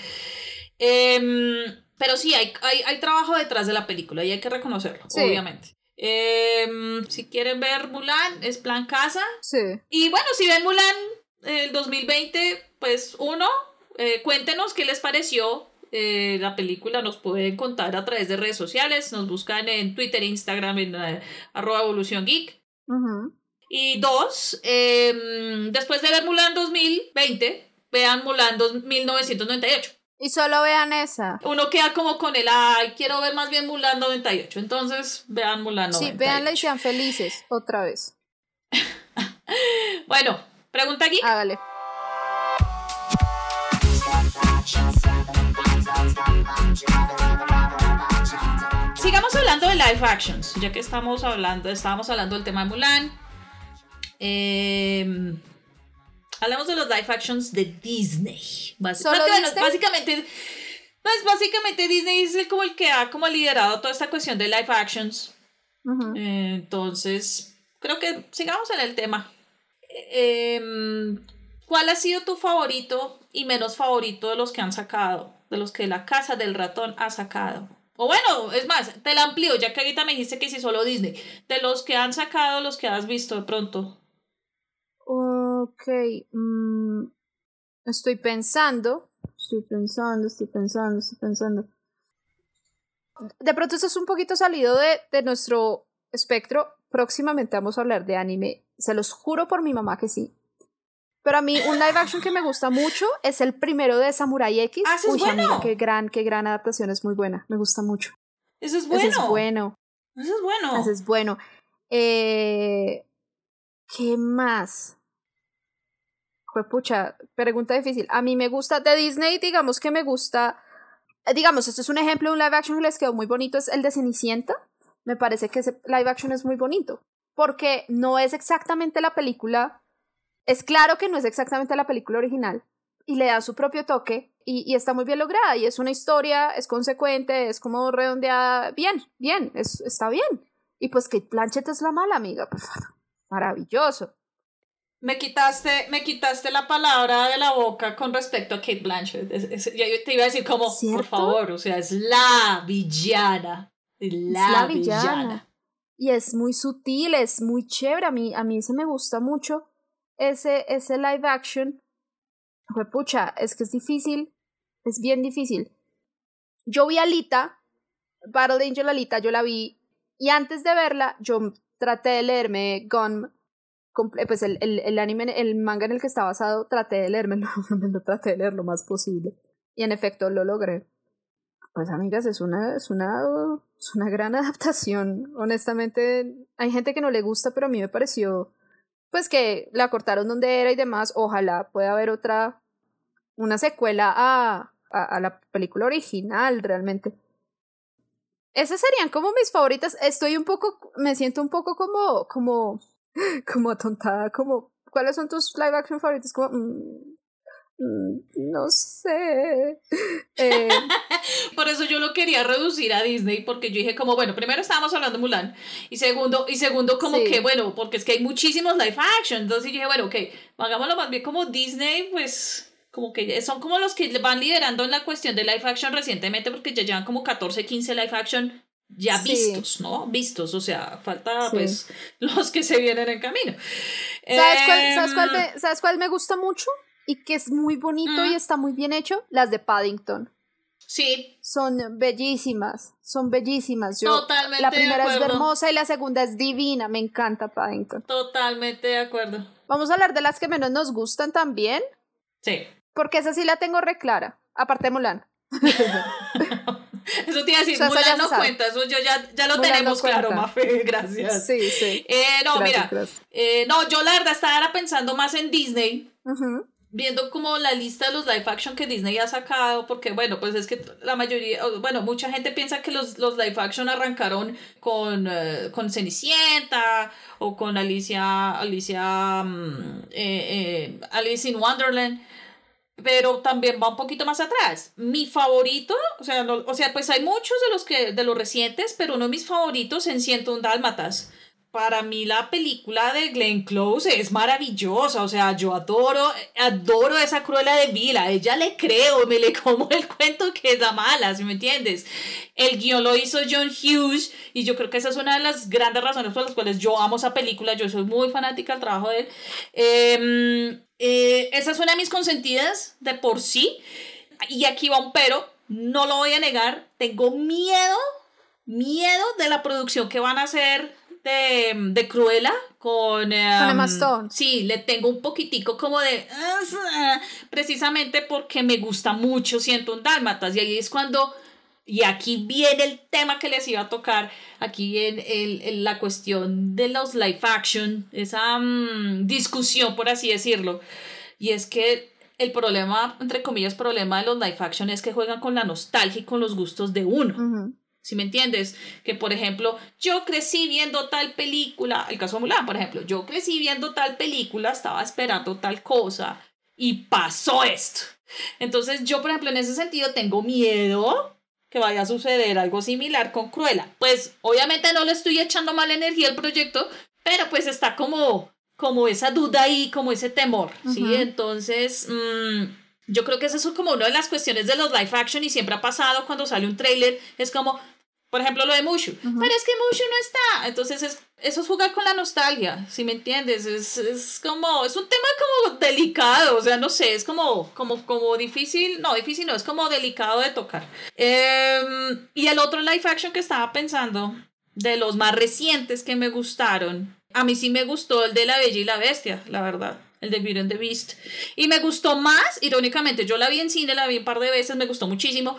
Eh, pero sí, hay, hay, hay trabajo detrás de la película y hay que reconocerlo, obviamente. Em, si quieren ver Mulan, es plan casa. Sí. Y bueno, si ven Mulan el 2020, pues uno, eh, cuéntenos qué les pareció eh, la película. Nos pueden contar a través de redes sociales. Nos buscan en Twitter Instagram en arroba evolución geek. Y dos, em, después de ver Mulan 2020, vean Mulan 1998. Y solo vean esa. Uno queda como con el, ay, quiero ver más bien Mulan 98. Entonces, vean Mulan 98. Sí, véanla y sean felices, otra vez. bueno, pregunta aquí. Hágale. Sigamos hablando de live actions, ya que estamos hablando, estábamos hablando del tema de Mulan. Eh, hablamos de los live actions de Disney. básicamente, pues básicamente Disney es como el que ha como liderado toda esta cuestión de live actions. Eh, entonces, creo que sigamos en el tema. Em, ¿Cuál ha sido tu favorito y menos favorito de los que han sacado? De los que la casa del ratón ha sacado. O bueno, es más, te la amplío, ya que ahorita me dijiste que sí solo Disney. De los que han sacado, los que has visto de pronto. Ok. Mm, estoy pensando. Estoy pensando, estoy pensando, estoy pensando. De pronto esto es un poquito salido de, de nuestro espectro. Próximamente vamos a hablar de anime. Se los juro por mi mamá que sí. Pero a mí un live action que me gusta mucho es el primero de Samurai X. Ah, Uy, bueno. qué gran, qué gran adaptación, es muy buena, me gusta mucho. Eso es bueno. Eso es bueno. Eso es bueno. Eso es bueno. Eh, ¿Qué más? Pucha, pregunta difícil. A mí me gusta de Disney, digamos que me gusta. Eh, digamos, esto es un ejemplo de un live action que les quedó muy bonito, es el de Cenicienta. Me parece que ese live action es muy bonito. Porque no es exactamente la película es claro que no es exactamente la película original y le da su propio toque y, está muy bien lograda y es una historia, es consecuente, es como redondeada, bien, bien, es, está bien. Y pues que Blanchett es la mala amiga, favor. Maravilloso. Me quitaste, me quitaste la palabra de la boca con respecto a Kate Blanchett. yo te iba a decir como, por favor, o sea, es la villana. La, villana. Y es muy sutil, es muy chévere. A mí, a mí se me gusta mucho ese, ese live action, fue pucha, es que es difícil, es bien difícil. Yo vi a Alita, Battle Angel Alita, yo la vi, y antes de verla, yo traté de leerme Gun, pues el, el, el anime, el manga en el que está basado, traté de leerme, no, traté de leer lo más posible. Y en efecto lo logré. Pues amigas, es una, es una, es una gran adaptación. Honestamente, hay gente que no le gusta, pero a mí me pareció pues que la cortaron donde era y demás, ojalá pueda haber otra, una secuela a, a, la película original realmente. Esas serían como mis favoritas. Estoy un poco, me siento un poco como, como, como atontada, como, ¿cuáles son tus live action favoritos? Como, mm, Mm, no sé. Eh, Por eso yo lo quería reducir a Disney, porque yo dije como, bueno, primero estábamos hablando de Mulan, y segundo, y segundo como que, bueno, porque es que hay muchísimos live action, entonces yo dije, bueno, ok, hagámoslo más bien como Disney, pues como que son como los que van liderando en la cuestión de live action recientemente, porque ya llevan como 14, 15 live action ya vistos, ¿no? Vistos, o sea, falta pues los que se vienen en camino. ¿Sabes, cuál, ¿sabes, cuál em, ¿Sabes cuál me gusta mucho? y que es muy bonito y está muy bien hecho, las de Paddington. Sí. Son bellísimas, son bellísimas. Yo, Totalmente La primera es hermosa y la segunda es divina, me encanta Paddington. Totalmente de acuerdo. Vamos a hablar de las que menos nos gustan también. Sí. Porque esa sí la tengo reclara, aparte Mulan. Eso te iba a decir, Mulan no cuenta, eso yo ya, ya lo tenemos claro, Mafe, gracias. Sí, sí. Eh, no, mira, eh, no, yo la verdad estaba pensando más en Disney, viendo como la lista de los live action que Disney ha sacado, porque bueno, pues es que la mayoría, bueno, mucha gente piensa que los, los live action arrancaron con, eh, con Cenicienta o con Alicia, Alicia, mm, Alice in Wonderland, pero también va un poquito más atrás. Mi favorito, o sea, o sea, pues hay muchos de los que, de los recientes, pero uno de mis favoritos en un Dálmatas para mí la película de Glenn Close es maravillosa, o sea, yo adoro, adoro esa cruela de Vila, ella le creo, me le como el cuento que es la mala, ¿sí me entiendes? El guion lo hizo John Hughes y yo creo que esa es una de las grandes razones por las cuales yo amo esa película, yo soy muy fanática del trabajo de él. Em, eh, esa es una de mis consentidas de por sí, y aquí va un pero, no lo voy a negar, tengo miedo, miedo de la producción que van a hacer de, de Cruella con, Emma em, Stone. Sí, le tengo un poquitico como de... Precisamente porque me gusta mucho Siento un Dálmatas y ahí es cuando... Y aquí viene el tema que les iba a tocar, aquí viene el, la cuestión de los live action, esa mm, discusión, por así decirlo. Y es que el problema, entre comillas, problema de los live action es que juegan con la nostalgia y con los gustos de uno. Si me entiendes? Que por ejemplo, yo crecí viendo tal película, el caso de Mulan, por ejemplo, yo crecí viendo tal película, estaba esperando tal cosa y pasó esto. Entonces yo, por ejemplo, en ese sentido tengo miedo que vaya a suceder algo similar con Cruella. Pues obviamente no le estoy echando mala energía al proyecto, pero pues está como, como esa duda ahí, como ese temor, ¿sí? Entonces, mm, yo creo que eso es como una de las cuestiones de los live action y siempre ha pasado cuando sale un trailer, es como, por ejemplo, lo de Mushu. Pero es que Mushu no está. Entonces, es, eso es jugar con la nostalgia, si me entiendes. Es, es, como, es un tema como delicado, o sea, no sé, es como, como, como difícil, no, difícil no, es como delicado de tocar. Em, y el otro live action que estaba pensando, de los más recientes que me gustaron, a mí sí me gustó el de La Bella y la Bestia, la verdad el de Beauty and the Beast. Y me gustó más, irónicamente, yo la vi en cine, la vi un par de veces, me gustó muchísimo,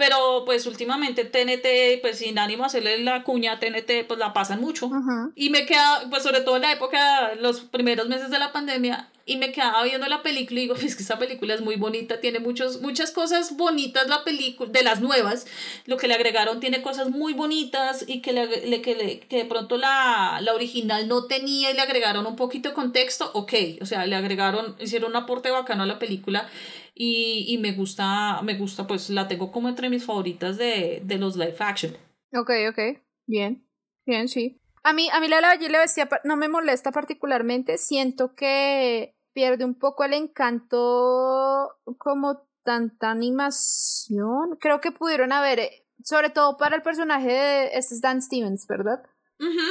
pero pues últimamente TNT, pues sin ánimo a hacerle la cuña a TNT, pues la pasan mucho. Y me queda, pues sobre todo en la época, los primeros meses de la pandemia, y me quedaba viendo la película y digo, es que esa película es muy bonita, tiene muchos, muchas cosas bonitas la película, de las nuevas, lo que le agregaron tiene cosas muy bonitas y que, le, que, le, que de pronto la, la original no tenía y le agregaron un poquito de contexto, ok, o sea, le agregaron, hicieron un aporte bacano a la película y, y me gusta, me gusta, pues la tengo como entre mis favoritas de, de los live action. Ok, ok, bien, bien, sí. A mí, a mí la Bella y la Bestia no me molesta particularmente, siento que pierde un poco el encanto como tanta animación. Creo que pudieron haber, eh, sobre todo para el personaje de, este es Dan Stevens, ¿verdad?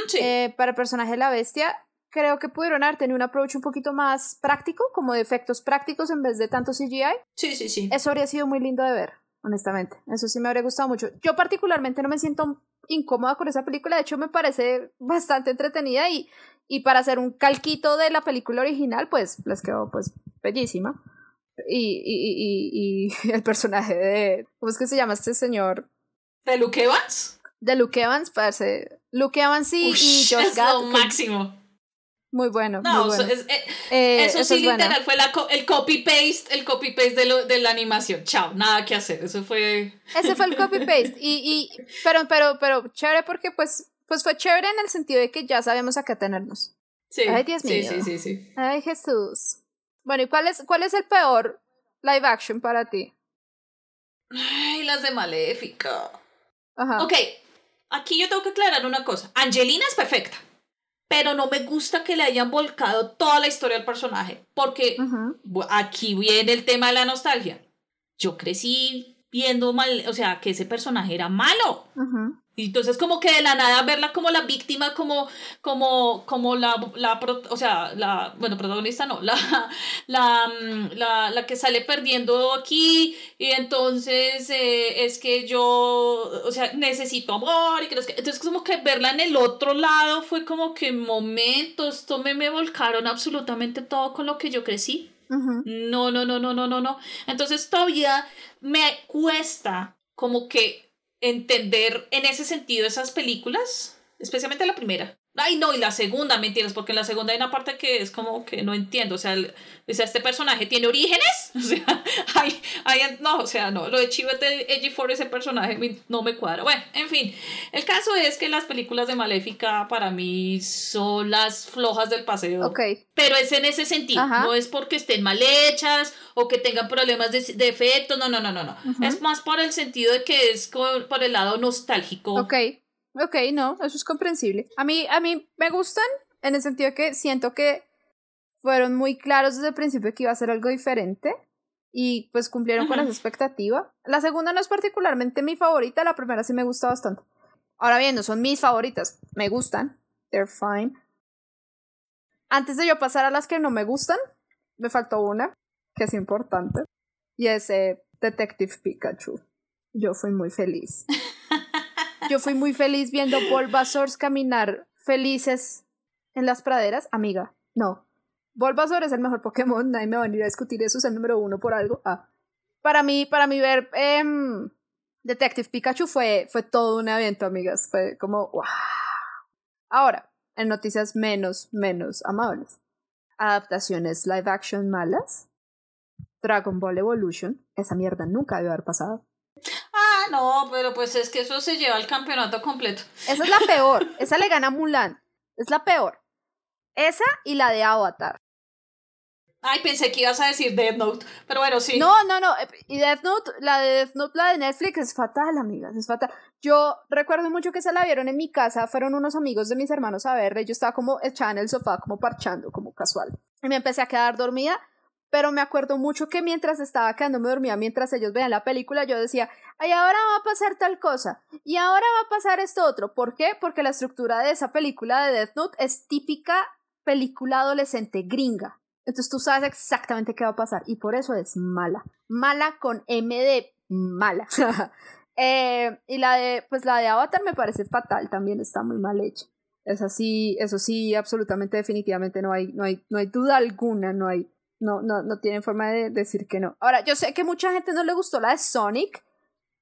sí. Eh, para el personaje de la bestia, creo que pudieron haber tenido un approach un poquito más práctico, como de efectos prácticos en vez de tanto CGI. Sí, sí, sí. Eso habría sido muy lindo de ver, honestamente. Eso sí me habría gustado mucho. Yo particularmente no me siento incómoda con esa película, de hecho me parece bastante entretenida y, y para hacer un calquito de la película original, pues les quedó pues bellísima. Y, y, y, y el personaje de, ¿cómo es que se llama este señor? ¿De Luke Evans? De Luke Evans, parece. Luke Evans y, y Josh es lo máximo. Muy bueno. No, muy bueno. Es, eh, eso, sí, literal, fue la, el copy-paste, el copy-paste de, de la animación. Chao, nada que hacer. Eso fue. Ese fue el copy-paste. Y, y, pero, pero, pero, chévere porque, pues, pues fue chévere en el sentido de que ya sabemos a qué tenernos. Sí. Ay, Dios mío. Sí, sí, sí, sí. Ay, Jesús. Bueno, ¿y cuál es, cuál es el peor live action para ti? Ay, las de Maléfica. Ajá. Ok, aquí yo tengo que aclarar una cosa. Angelina es perfecta pero no me gusta que le hayan volcado toda la historia al personaje, porque aquí viene el tema de la nostalgia. Yo crecí viendo mal, o sea, que ese personaje era malo. Y entonces como que de la nada verla como la víctima, como, como, como la, la, o sea, la, bueno, protagonista no, la, la, mm, la, la que sale perdiendo aquí y entonces eh, es que yo, o sea, necesito amor y que, entonces como que verla en el otro lado fue como que momentos, esto me, me volcaron absolutamente todo con lo que yo crecí. No, no, no, no, no, no, no. Entonces todavía me cuesta como que entender en ese sentido esas películas, especialmente la primera. Ay, no, y la segunda, mentiras, porque en la segunda hay una parte que es como que no entiendo. O sea, o sea este personaje tiene orígenes. O sea, hay, hay, no, o sea, no, lo de Chivete Edgy for ese personaje no me cuadra. Bueno, en fin, el caso es que las películas de Maléfica para mí son las flojas del paseo. Ok. Pero es en ese sentido, no es porque estén mal hechas o que tengan problemas de, de efecto, no, no, no, no, no. Es más por el sentido de que es por el lado nostálgico. Ok. Ok, no, eso es comprensible. A mí, a mí me gustan en el sentido que siento que fueron muy claros desde el principio que iba a ser algo diferente y pues cumplieron con esa expectativa. La segunda no es particularmente mi favorita, la primera sí me gusta bastante. Ahora bien, no son mis favoritas, me gustan, they're fine. Antes de yo pasar a las que no me gustan, me faltó una que es importante y es eh, Detective Pikachu. Yo fui muy feliz. Yo fui muy feliz viendo Bulbasaur caminar felices en las praderas, amiga. No. Bulbasaur es el mejor Pokémon, nadie me va a venir a discutir eso, es el número uno por algo. Ah. Para mí, para mí ver em, Detective Pikachu fue, fue todo un evento, amigas. Fue como, wow. Ahora, en noticias menos, menos amables. Adaptaciones live action malas. Dragon Ball Evolution. Esa mierda nunca debe haber pasado. No, pero pues es que eso se lleva al campeonato completo. Esa es la peor. Esa le gana a Mulan. Es la peor. Esa y la de Avatar. Ay, pensé que ibas a decir Death Note, pero bueno, sí. No, no, no. Y Death Note, la de Death Note, la de Netflix, es fatal, amigas, es fatal. Yo recuerdo mucho que se la vieron en mi casa, fueron unos amigos de mis hermanos a verla, y yo estaba como echada en el sofá, como parchando, como casual. Y me empecé a quedar dormida, pero me acuerdo mucho que mientras estaba quedándome dormida, mientras ellos veían la película, yo decía, ay, ahora va a pasar tal cosa, y ahora va a pasar esto otro. ¿Por qué? Porque la estructura de esa película de Death Note es típica película adolescente gringa. Entonces tú sabes exactamente qué va a pasar y por eso es mala. Mala con M de mala. Eh, y la de, pues la de Avatar me parece fatal, también está muy mal hecha. Es así, eso sí, absolutamente, definitivamente no hay, no hay, no hay duda alguna, no hay, no, no, no tienen forma de decir que no. Ahora, yo sé que mucha gente no le gustó la de Sonic.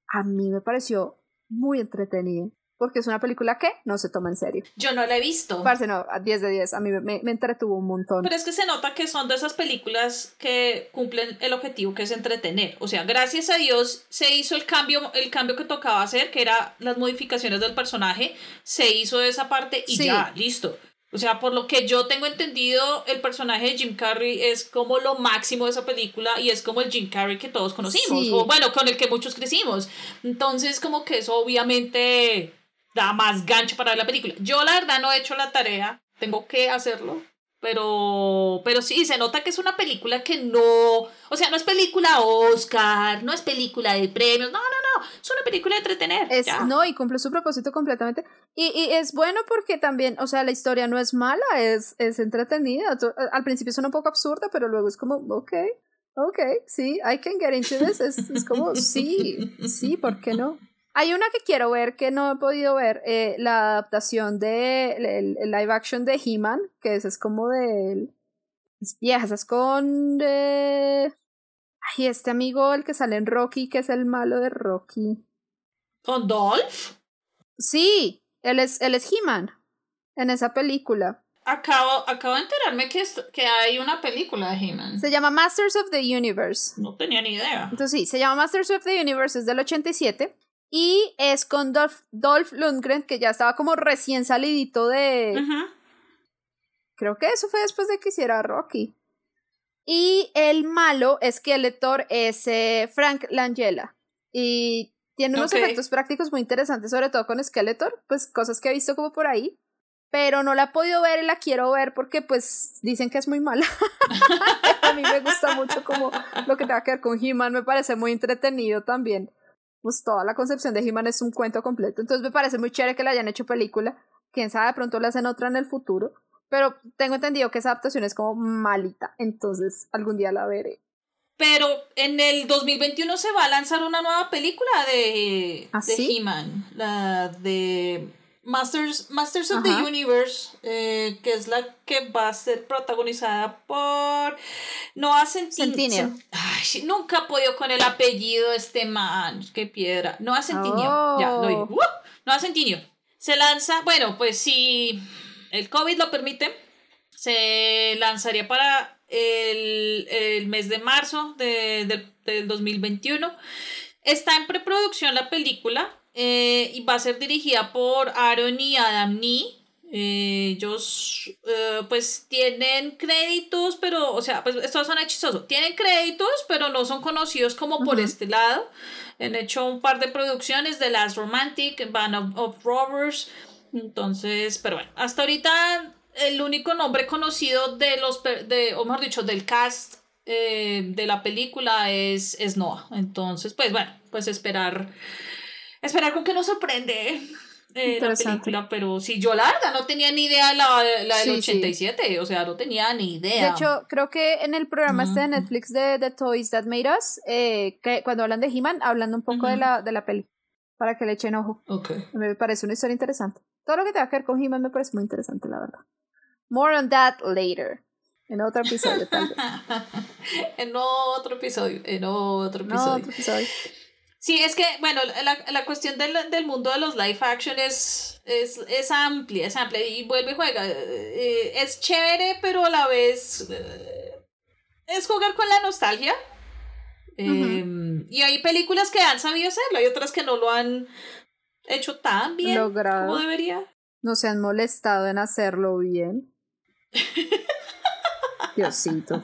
A mí me pareció muy entretenida porque es una película que no se toma en serio. Yo no la he visto. Parce, no, a 10 de 10, a mí me, me, entretuvo un montón. Pero es que se nota que son de esas películas que cumplen el objetivo que es entretener. O sea, gracias a Dios se hizo el cambio, el cambio que tocaba hacer, que era las modificaciones del personaje, se hizo esa parte y ya, listo. O sea, por lo que yo tengo entendido, el personaje de Jim Carrey es como lo máximo de esa película y es como el Jim Carrey que todos conocimos, o bueno, con el que muchos crecimos. Entonces, como que eso obviamente da más gancho para la película. Yo la verdad no he hecho la tarea, tengo que hacerlo, pero, pero sí, se nota que es una película que no, o sea, no es película Oscar, no es película de premios, no, no, no, es una película de entretener. Es, no, y cumple su propósito completamente. Y, y, es bueno porque también, o sea, la historia no es mala, es, es entretenida. Al principio es un poco absurda, pero luego es como, ok, ok, sí, I can get into this. Es, es como, sí, sí, ¿por qué no? Hay una que quiero ver que no he podido ver, eh, la adaptación de el, live action de He-Man, que ese es como de es vieja, es con de ay, este amigo el que sale en Rocky, que es el malo de Rocky. ¿Con Dolph? Sí, él es, él es He-Man en esa película. Acabo, acabo de enterarme que, que hay una película de He-Man. Se llama Masters of the Universe. No tenía ni idea. Entonces sí, se llama Masters of the Universe, es del 87. Y es con Dolph, Dolph Lundgren, que ya estaba como recién salidito de... Creo que eso fue después de que hiciera Rocky. Y el malo es que el lector es eh, Frank Langella. Y tiene unos efectos prácticos muy interesantes, sobre todo con Skeletor, pues cosas que he visto como por ahí. Pero no la he podido ver y la quiero ver porque pues dicen que es muy mala. A mí me gusta mucho como lo que tenga que ver con He-Man, me parece muy entretenido también pues toda la concepción de He-Man es un cuento completo. Entonces me parece muy chévere que la hayan hecho película. Quién sabe, de pronto la hacen otra en el futuro. Pero tengo entendido que esa adaptación es como malita. Entonces algún día la veré. Pero en el 2021 se va a lanzar una nueva película de, ¿Ah, de He-Man. La de Masters, Masters of the Universe, eh, que es la que va a ser protagonizada por Noah Centineo. Ay, nunca he podido con el apellido de este man, qué piedra. Noah Centineo, ya, lo. ¡Uh! Noah Centineo. Se lanza, bueno, pues si el COVID lo permite, se lanzaría para el, el mes de marzo de, de, del 2021. Está en preproducción la película eh, y va a ser dirigida por Aaron y Adam Nee. Eh, ellos eh, pues tienen créditos, pero, o sea, pues esto son chistoso. Tienen créditos, pero no son conocidos como por este lado. Han hecho un par de producciones de Last Romantic, Band of, Robbers. Entonces, pero bueno, hasta ahorita el único nombre conocido de los, de, o mejor dicho, del cast de la película es, es Noah. Entonces, pues bueno, pues esperar esperar con que nos sorprende eh, la película, pero si yo la verdad no tenía ni idea la, la del 87, o sea, no tenía ni idea. De hecho, creo que en el programa este de Netflix de The Toys That Made Us, eh, que cuando hablan de He-Man, hablando un poco de, la, de la peli. para que le echen ojo. Ok. Me parece una historia interesante. Todo lo que tenga que ver con He-Man me parece muy interesante, la verdad. More on that later. En otro episodio, vez. en otro episodio, en otro No, episodio. otro episodio. Sí, es que, bueno, la, la cuestión del, del mundo de los live action es, es, es amplia, es amplia y vuelve y juega. Eh, es chévere, pero a la vez eh, es jugar con la nostalgia. Eh, Y hay películas que han sabido hacerlo, hay otras que no lo han hecho tan bien Logrado. como debería. No se han molestado en hacerlo bien. Diosito.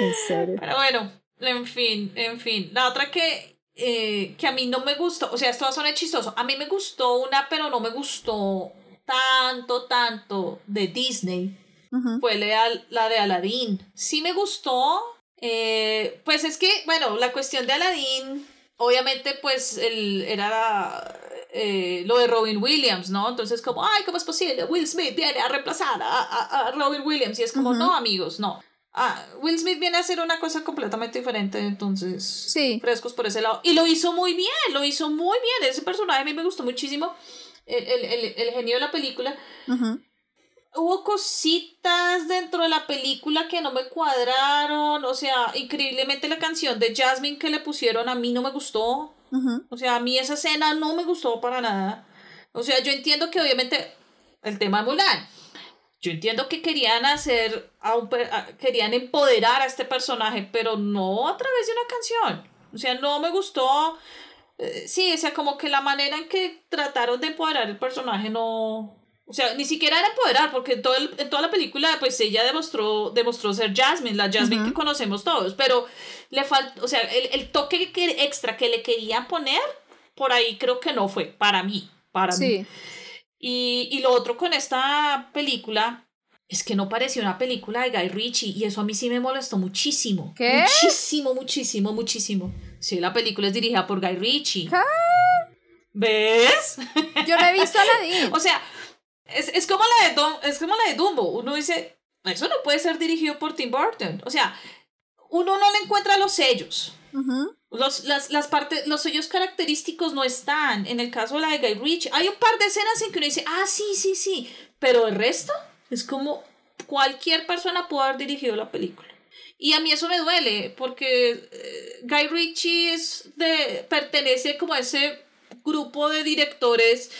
En serio. Pero bueno, en fin, en fin. La otra que, eh, que a mí no me gustó, o sea, esto va a sonar chistoso. A mí me gustó una, pero no me gustó tanto, tanto de Disney. Ujú. Fue la, de Aladdin. Sí me gustó. eh, pues es que, bueno, la cuestión de Aladdin, obviamente, pues el, era eh, lo de Robin Williams, ¿no? Entonces, como, ay, ¿cómo es posible? Will Smith viene a reemplazar a, a, a Robin Williams. Y es como, no, amigos, no. Ah, Will Smith viene a hacer una cosa completamente diferente, entonces Sí. frescos por ese lado. Y lo hizo muy bien, lo hizo muy bien. Ese personaje a mí me gustó muchísimo. El, el, el, el genio de la película. Hubo cositas dentro de la película que no me cuadraron. O sea, increíblemente la canción de Jasmine que le pusieron a mí no me gustó. O sea, a mí esa escena no me gustó para nada. O sea, yo entiendo que obviamente el tema de Mulan. Yo entiendo que querían hacer, a un querían empoderar a este personaje, pero no a través de una canción. O sea, no me gustó. eh, sí, o sea, como que la manera en que trataron de empoderar el personaje no... O sea, ni siquiera era empoderar, porque en, todo el- en toda la película, pues ella demostró, demostró ser Jasmine, la Jasmine que conocemos todos, pero le faltó, o sea, el, el toque que, extra que le querían poner, por ahí creo que no fue, para mí, para mí. Sí. Y, y lo otro con esta película es que no pareció una película de Guy Ritchie y eso a mí sí me molestó muchísimo. ¿Qué? Muchísimo, muchísimo, muchísimo. Sí, la película es dirigida por Guy Ritchie. ¿Qué? ¿Ves? Yo no he visto Aladdin. O sea, es, es, como la de Dum- es como la de Dumbo. Uno dice, eso no puede ser dirigido por Tim Burton. O sea, uno no le encuentra los sellos. Ujú. Los, las, las partes, los sellos característicos no están. En el caso de la de Guy Ritchie, hay un par de escenas en que uno dice, ah, sí, sí, sí. Pero el resto es como cualquier persona pudo haber dirigido la película. Y a mí eso me duele, porque eh, Guy Ritchie es de, pertenece como a ese grupo de directores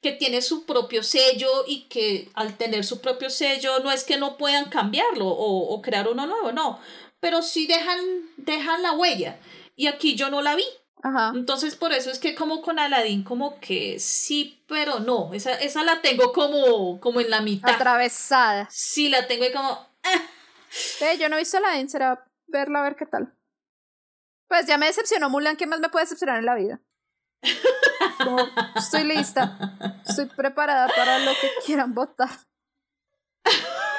que tiene su propio sello y que al tener su propio sello no es que no puedan cambiarlo o, o crear uno nuevo, no, pero sí dejan, dejan la huella. Y aquí yo no la vi. Ajá. Entonces por eso es que como con Aladdin como que sí, pero no. Esa, esa la tengo como, como en la mitad. Atravesada. Sí, la tengo ahí como... Ve, yo no he visto Aladdin, será verla a ver qué tal. Pues ya me decepcionó Mulan, ¿qué más me puede decepcionar en la vida? Como, estoy lista. Estoy preparada para lo que quieran votar.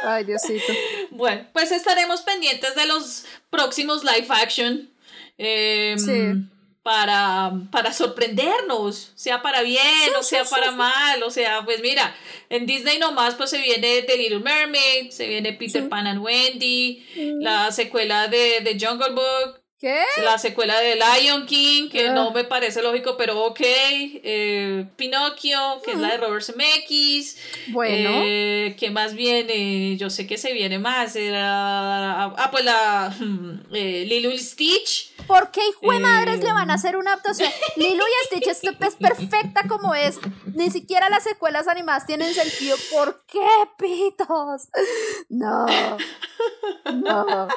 Ay, Diosito. Bueno, pues estaremos pendientes de los próximos live action. eh, Sí. Para, para sorprendernos, sea para bien o sea sí, para sí. mal, o sea, pues mira, en Disney nomás pues se viene The Little Mermaid, se viene Peter. Pan and Wendy, la secuela de, de Jungle Book, ¿Qué? la secuela de Lion King, que Ah. no me parece lógico, pero ok, eh, Pinocchio, que es la de Robert Zemeckis, Bueno. eh, ¿Qué más viene? Yo sé que se viene más. Era, ah, pues la eh, Lilo y Stitch. ¿Por qué hijo de madres Eh. le van a hacer una adaptación? Lilo y Stitch es perfecta como es. Ni siquiera las secuelas animadas tienen sentido. ¿Por qué, pitos? No. No.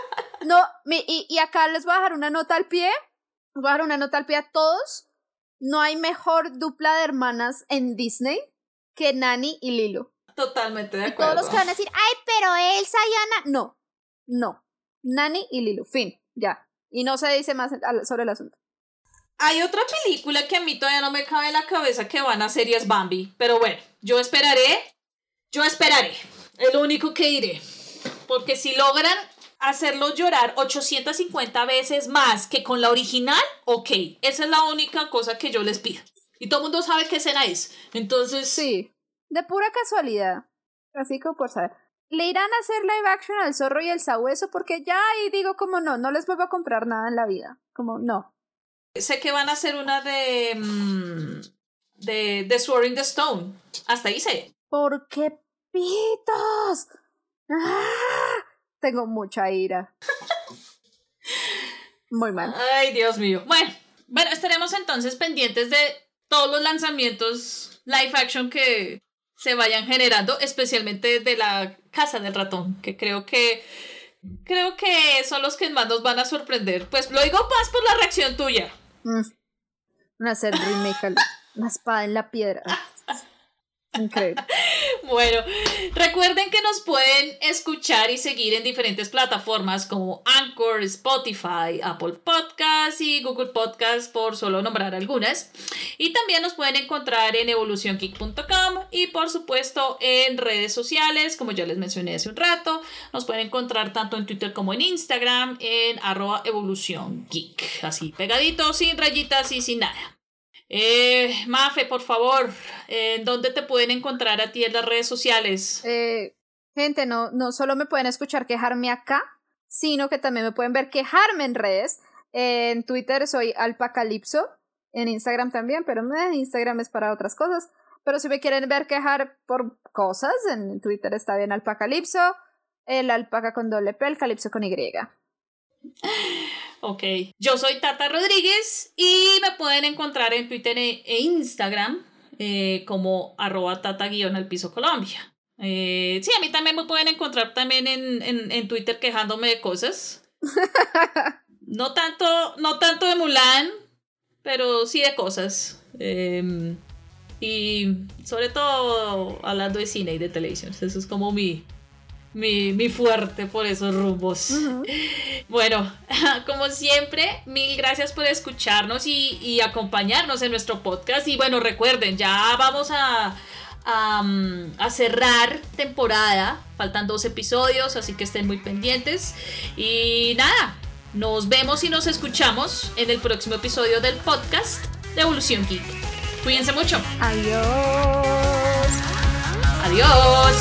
No, mi- y, y acá les voy a dejar una nota al pie. Voy a dejar una nota al pie a todos. No hay mejor dupla de hermanas en Disney que Nani y Lilo. Totalmente de Y todos acuerdo. los que van a decir, ay, pero Elsa y Anna. No, no. Nani y Lilo. Fin, ya. Y no se dice más sobre el asunto. Hay otra película que a mí todavía no me cabe en la cabeza que van a hacer y es Bambi. Pero bueno, yo esperaré. Yo esperaré. Es lo único que diré. Porque si logran hacerlo llorar 850 veces más que con la original, ok. Esa es la única cosa que yo les pido. Y todo el mundo sabe qué escena es. Entonces, Sí, de pura casualidad. Así como por saber. Le irán a hacer live action al zorro y el sabueso porque ya ahí digo como no, no les vuelvo a comprar nada en la vida. Como no. Sé que van a hacer una de. mm, de, de Sword in the Stone. Hasta ahí sé. ¿Por qué pitos? ¡Ah! Tengo mucha ira. Muy mal. Ay, Dios mío. Bueno, bueno, estaremos entonces pendientes de todos los lanzamientos live action que se vayan generando, especialmente de la Casa del Ratón, que creo que creo que son los que más nos van a sorprender. Pues lo digo más por la reacción tuya. Mm. Van a hacer remake a la espada en la piedra. Increíble. Bueno, recuerden que nos pueden escuchar y seguir en diferentes plataformas como Anchor, Spotify, Apple Podcasts y Google Podcasts, por solo nombrar algunas. Y también nos pueden encontrar en evoluciongeek.com y por supuesto en redes sociales, como ya les mencioné hace un rato. Nos pueden encontrar tanto en Twitter como en Instagram en arroba evoluciongeek. Así pegadito, sin rayitas y sin nada. Eh, Mafe, por favor, ¿en dónde te pueden encontrar a ti en las redes sociales? Eh, gente, no, no solo me pueden escuchar quejarme acá, sino que también me pueden ver quejarme en redes. En Twitter soy Alpacalipso, en Instagram también, pero eh, Instagram es para otras cosas. Pero si me quieren ver quejar por cosas, en Twitter está bien Alpacalipso, el alpaca con doble P, el calipso con Y. Ok, yo soy Tata Rodríguez y me pueden encontrar en Twitter e e Instagram eh, como arroba tata guion al piso Colombia. Eh, sí, a mí también me pueden encontrar también en, en, en Twitter quejándome de cosas. No tanto, no tanto de Mulan, pero sí de cosas. Eh, y sobre todo hablando de cine y de televisión. Eso es como mi, mi, mi fuerte por esos rumbos. Bueno, como siempre, mil gracias por escucharnos y, y acompañarnos en nuestro podcast. Y bueno, recuerden, ya vamos a, a, mm, a cerrar temporada. Faltan dos episodios, así que estén muy pendientes. Y nada, nos vemos y nos escuchamos en el próximo episodio del podcast de Evolución Geek. Cuídense mucho. Adiós. Adiós.